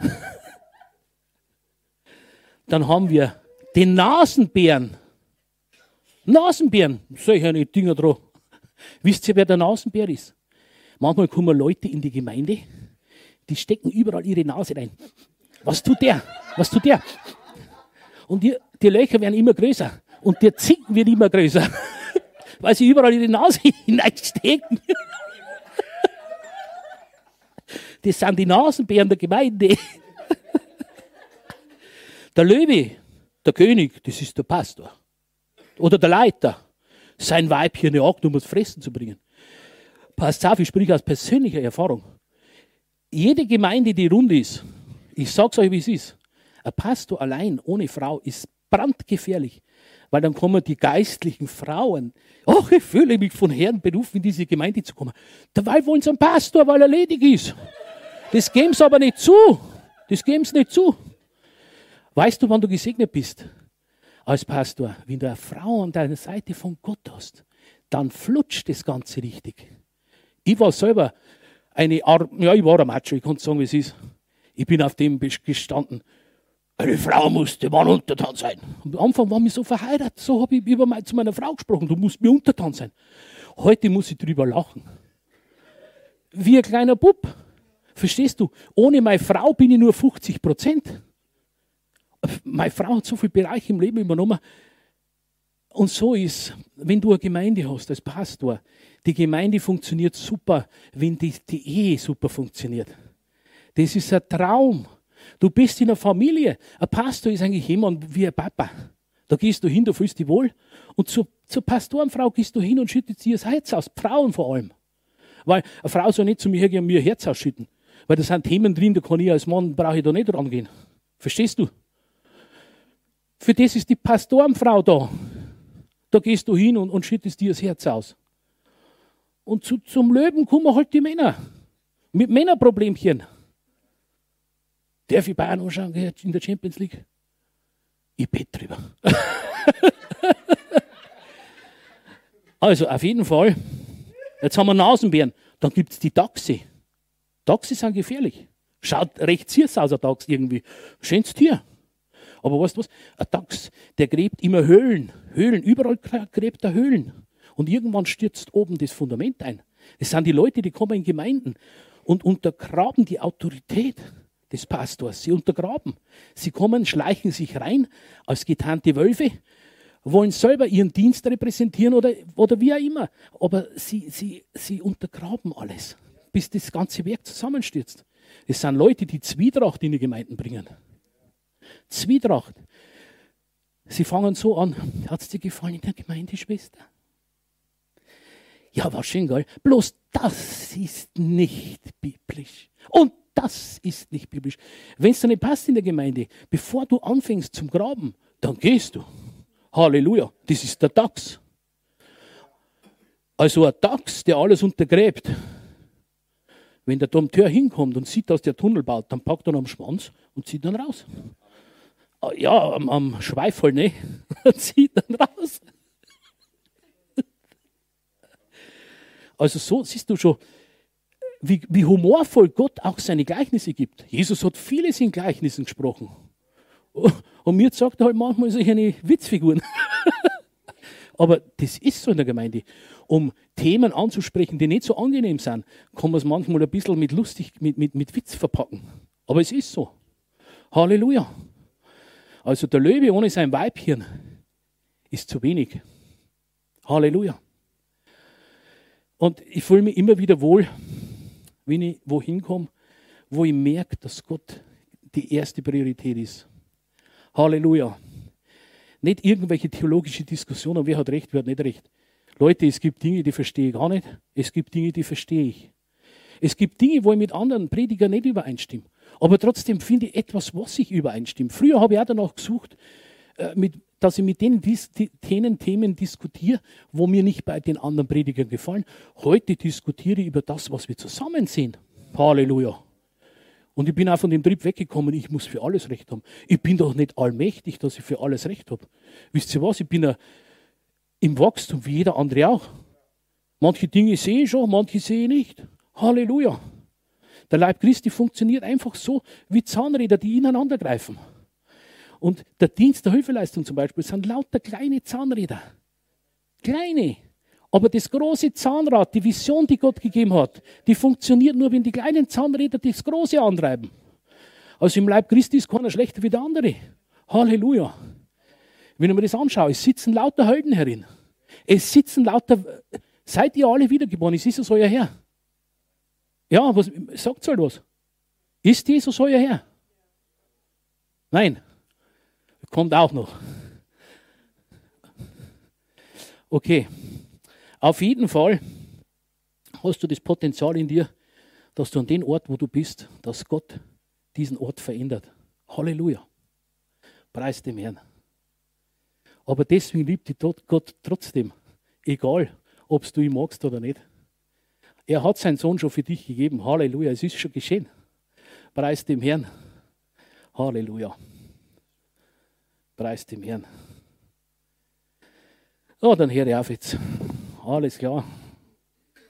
Dann haben wir den Nasenbären. Nasenbären, solche Dinger drauf. Wisst ihr, wer der Nasenbär ist? Manchmal kommen Leute in die Gemeinde, die stecken überall ihre Nase rein. Was tut der? Was tut der? Und die, die Löcher werden immer größer. Und der Zinken wird immer größer. Weil sie überall die Nase hineinstecken. Das sind die Nasenbären der Gemeinde. Der Löwe, der König, das ist der Pastor. Oder der Leiter. Sein Weibchen jagt, um es fressen zu bringen. Passt auf, ich spreche aus persönlicher Erfahrung. Jede Gemeinde, die rund ist, ich sag's euch, wie es ist. Ein Pastor allein ohne Frau ist brandgefährlich, weil dann kommen die geistlichen Frauen. Ach, ich fühle mich von Herrn berufen, in diese Gemeinde zu kommen. Dabei wollen sie einen Pastor, weil er ledig ist. Das geben sie aber nicht zu. Das geben sie nicht zu. Weißt du, wann du gesegnet bist? Als Pastor, wenn du eine Frau an deiner Seite von Gott hast, dann flutscht das Ganze richtig. Ich war selber eine Art, ja, ich war ein Macho, ich kann sagen, wie es ist. Ich bin auf dem gestanden. Eine Frau muss dem Mann untertan sein. Am Anfang war ich so verheiratet, so habe ich über mein, zu meiner Frau gesprochen, du musst mir untertan sein. Heute muss ich drüber lachen. Wie ein kleiner Bub. Verstehst du? Ohne meine Frau bin ich nur 50 Prozent. Meine Frau hat so viele Bereiche im Leben übernommen. Und so ist, wenn du eine Gemeinde hast als Pastor, die Gemeinde funktioniert super, wenn die, die Ehe super funktioniert. Das ist ein Traum. Du bist in einer Familie. Ein Pastor ist eigentlich jemand wie ein Papa. Da gehst du hin, du fühlst dich wohl. Und zur, zur Pastorenfrau gehst du hin und schüttest ihr das Herz aus. Frauen vor allem. Weil eine Frau soll nicht zu mir hergehen und mir ihr Herz ausschütten. Weil da sind Themen drin, da kann ich als Mann, brauche ich da nicht rangehen. Verstehst du? Für das ist die Pastorenfrau da. Da gehst du hin und, und schüttest dir das Herz aus. Und zu, zum Löwen kommen halt die Männer. Mit Männerproblemchen. Darf ich Bayern anschauen in der Champions League? Ich bete drüber. also, auf jeden Fall. Jetzt haben wir Nasenbären. Dann gibt es die Dachse. Dachse sind gefährlich. Schaut recht süß aus, ein Dachs irgendwie. Schönes Tier. Aber weißt du was? Ein Dachs, der gräbt immer Höhlen. Höhlen. Überall gräbt er Höhlen. Und irgendwann stürzt oben das Fundament ein. Das sind die Leute, die kommen in Gemeinden und untergraben die Autorität des Pastors. Sie untergraben. Sie kommen, schleichen sich rein als getarnte Wölfe, wollen selber ihren Dienst repräsentieren oder, oder wie auch immer. Aber sie, sie, sie untergraben alles, bis das ganze Werk zusammenstürzt. Es sind Leute, die Zwietracht in die Gemeinden bringen. Zwietracht. Sie fangen so an. Hat es dir gefallen in der Gemeinde, Schwester? Ja, war schön, geil. Bloß das ist nicht biblisch. Und das ist nicht biblisch. Wenn es dir nicht passt in der Gemeinde, bevor du anfängst zum Graben, dann gehst du. Halleluja. Das ist der Dachs. Also ein Dachs, der alles untergräbt. Wenn der Domteur hinkommt und sieht, dass der Tunnel baut, dann packt er am Schwanz und zieht dann raus. Ah, ja, am, am Schweifel, ne? Zieht dann raus. Also so siehst du schon, wie, wie humorvoll Gott auch seine Gleichnisse gibt. Jesus hat vieles in Gleichnissen gesprochen. Und mir sagt er halt manchmal solche Witzfiguren. Aber das ist so in der Gemeinde. Um Themen anzusprechen, die nicht so angenehm sind, kann man es manchmal ein bisschen mit lustig, mit, mit, mit Witz verpacken. Aber es ist so. Halleluja. Also der Löwe ohne sein Weibchen ist zu wenig. Halleluja. Und ich fühle mich immer wieder wohl, wenn ich wohin komme, wo ich merke, dass Gott die erste Priorität ist. Halleluja. Nicht irgendwelche theologische Diskussionen, wer hat recht, wer hat nicht recht. Leute, es gibt Dinge, die verstehe ich gar nicht. Es gibt Dinge, die verstehe ich. Es gibt Dinge, wo ich mit anderen Predigern nicht übereinstimme. Aber trotzdem finde ich etwas, was ich übereinstimme. Früher habe ich auch danach gesucht, äh, mit, dass ich mit denen, denen Themen diskutiere, wo mir nicht bei den anderen Predigern gefallen. Heute diskutiere ich über das, was wir zusammen sehen. Halleluja. Und ich bin auch von dem Trieb weggekommen, ich muss für alles Recht haben. Ich bin doch nicht allmächtig, dass ich für alles Recht habe. Wisst ihr was? Ich bin im Wachstum wie jeder andere auch. Manche Dinge sehe ich schon, manche sehe ich nicht. Halleluja. Der Leib Christi funktioniert einfach so wie Zahnräder, die ineinander greifen. Und der Dienst der Hilfeleistung zum Beispiel sind lauter kleine Zahnräder. Kleine. Aber das große Zahnrad, die Vision, die Gott gegeben hat, die funktioniert nur, wenn die kleinen Zahnräder das große antreiben. Also im Leib Christi ist keiner schlechter wie der andere. Halleluja. Wenn ich mir das anschaue, es sitzen lauter Helden herin. Es sitzen lauter, seid ihr alle wiedergeboren? Ist Jesus euer Herr? Ja, was sagt halt was? Ist Jesus euer Herr? Nein. Kommt auch noch. Okay. Auf jeden Fall hast du das Potenzial in dir, dass du an den Ort, wo du bist, dass Gott diesen Ort verändert. Halleluja. Preis dem Herrn. Aber deswegen liebt dich Gott trotzdem, egal ob du ihn magst oder nicht. Er hat seinen Sohn schon für dich gegeben. Halleluja, es ist schon geschehen. Preis dem Herrn. Halleluja. Preis dem Herrn. Oh, dann höre ich auf jetzt. alles klar.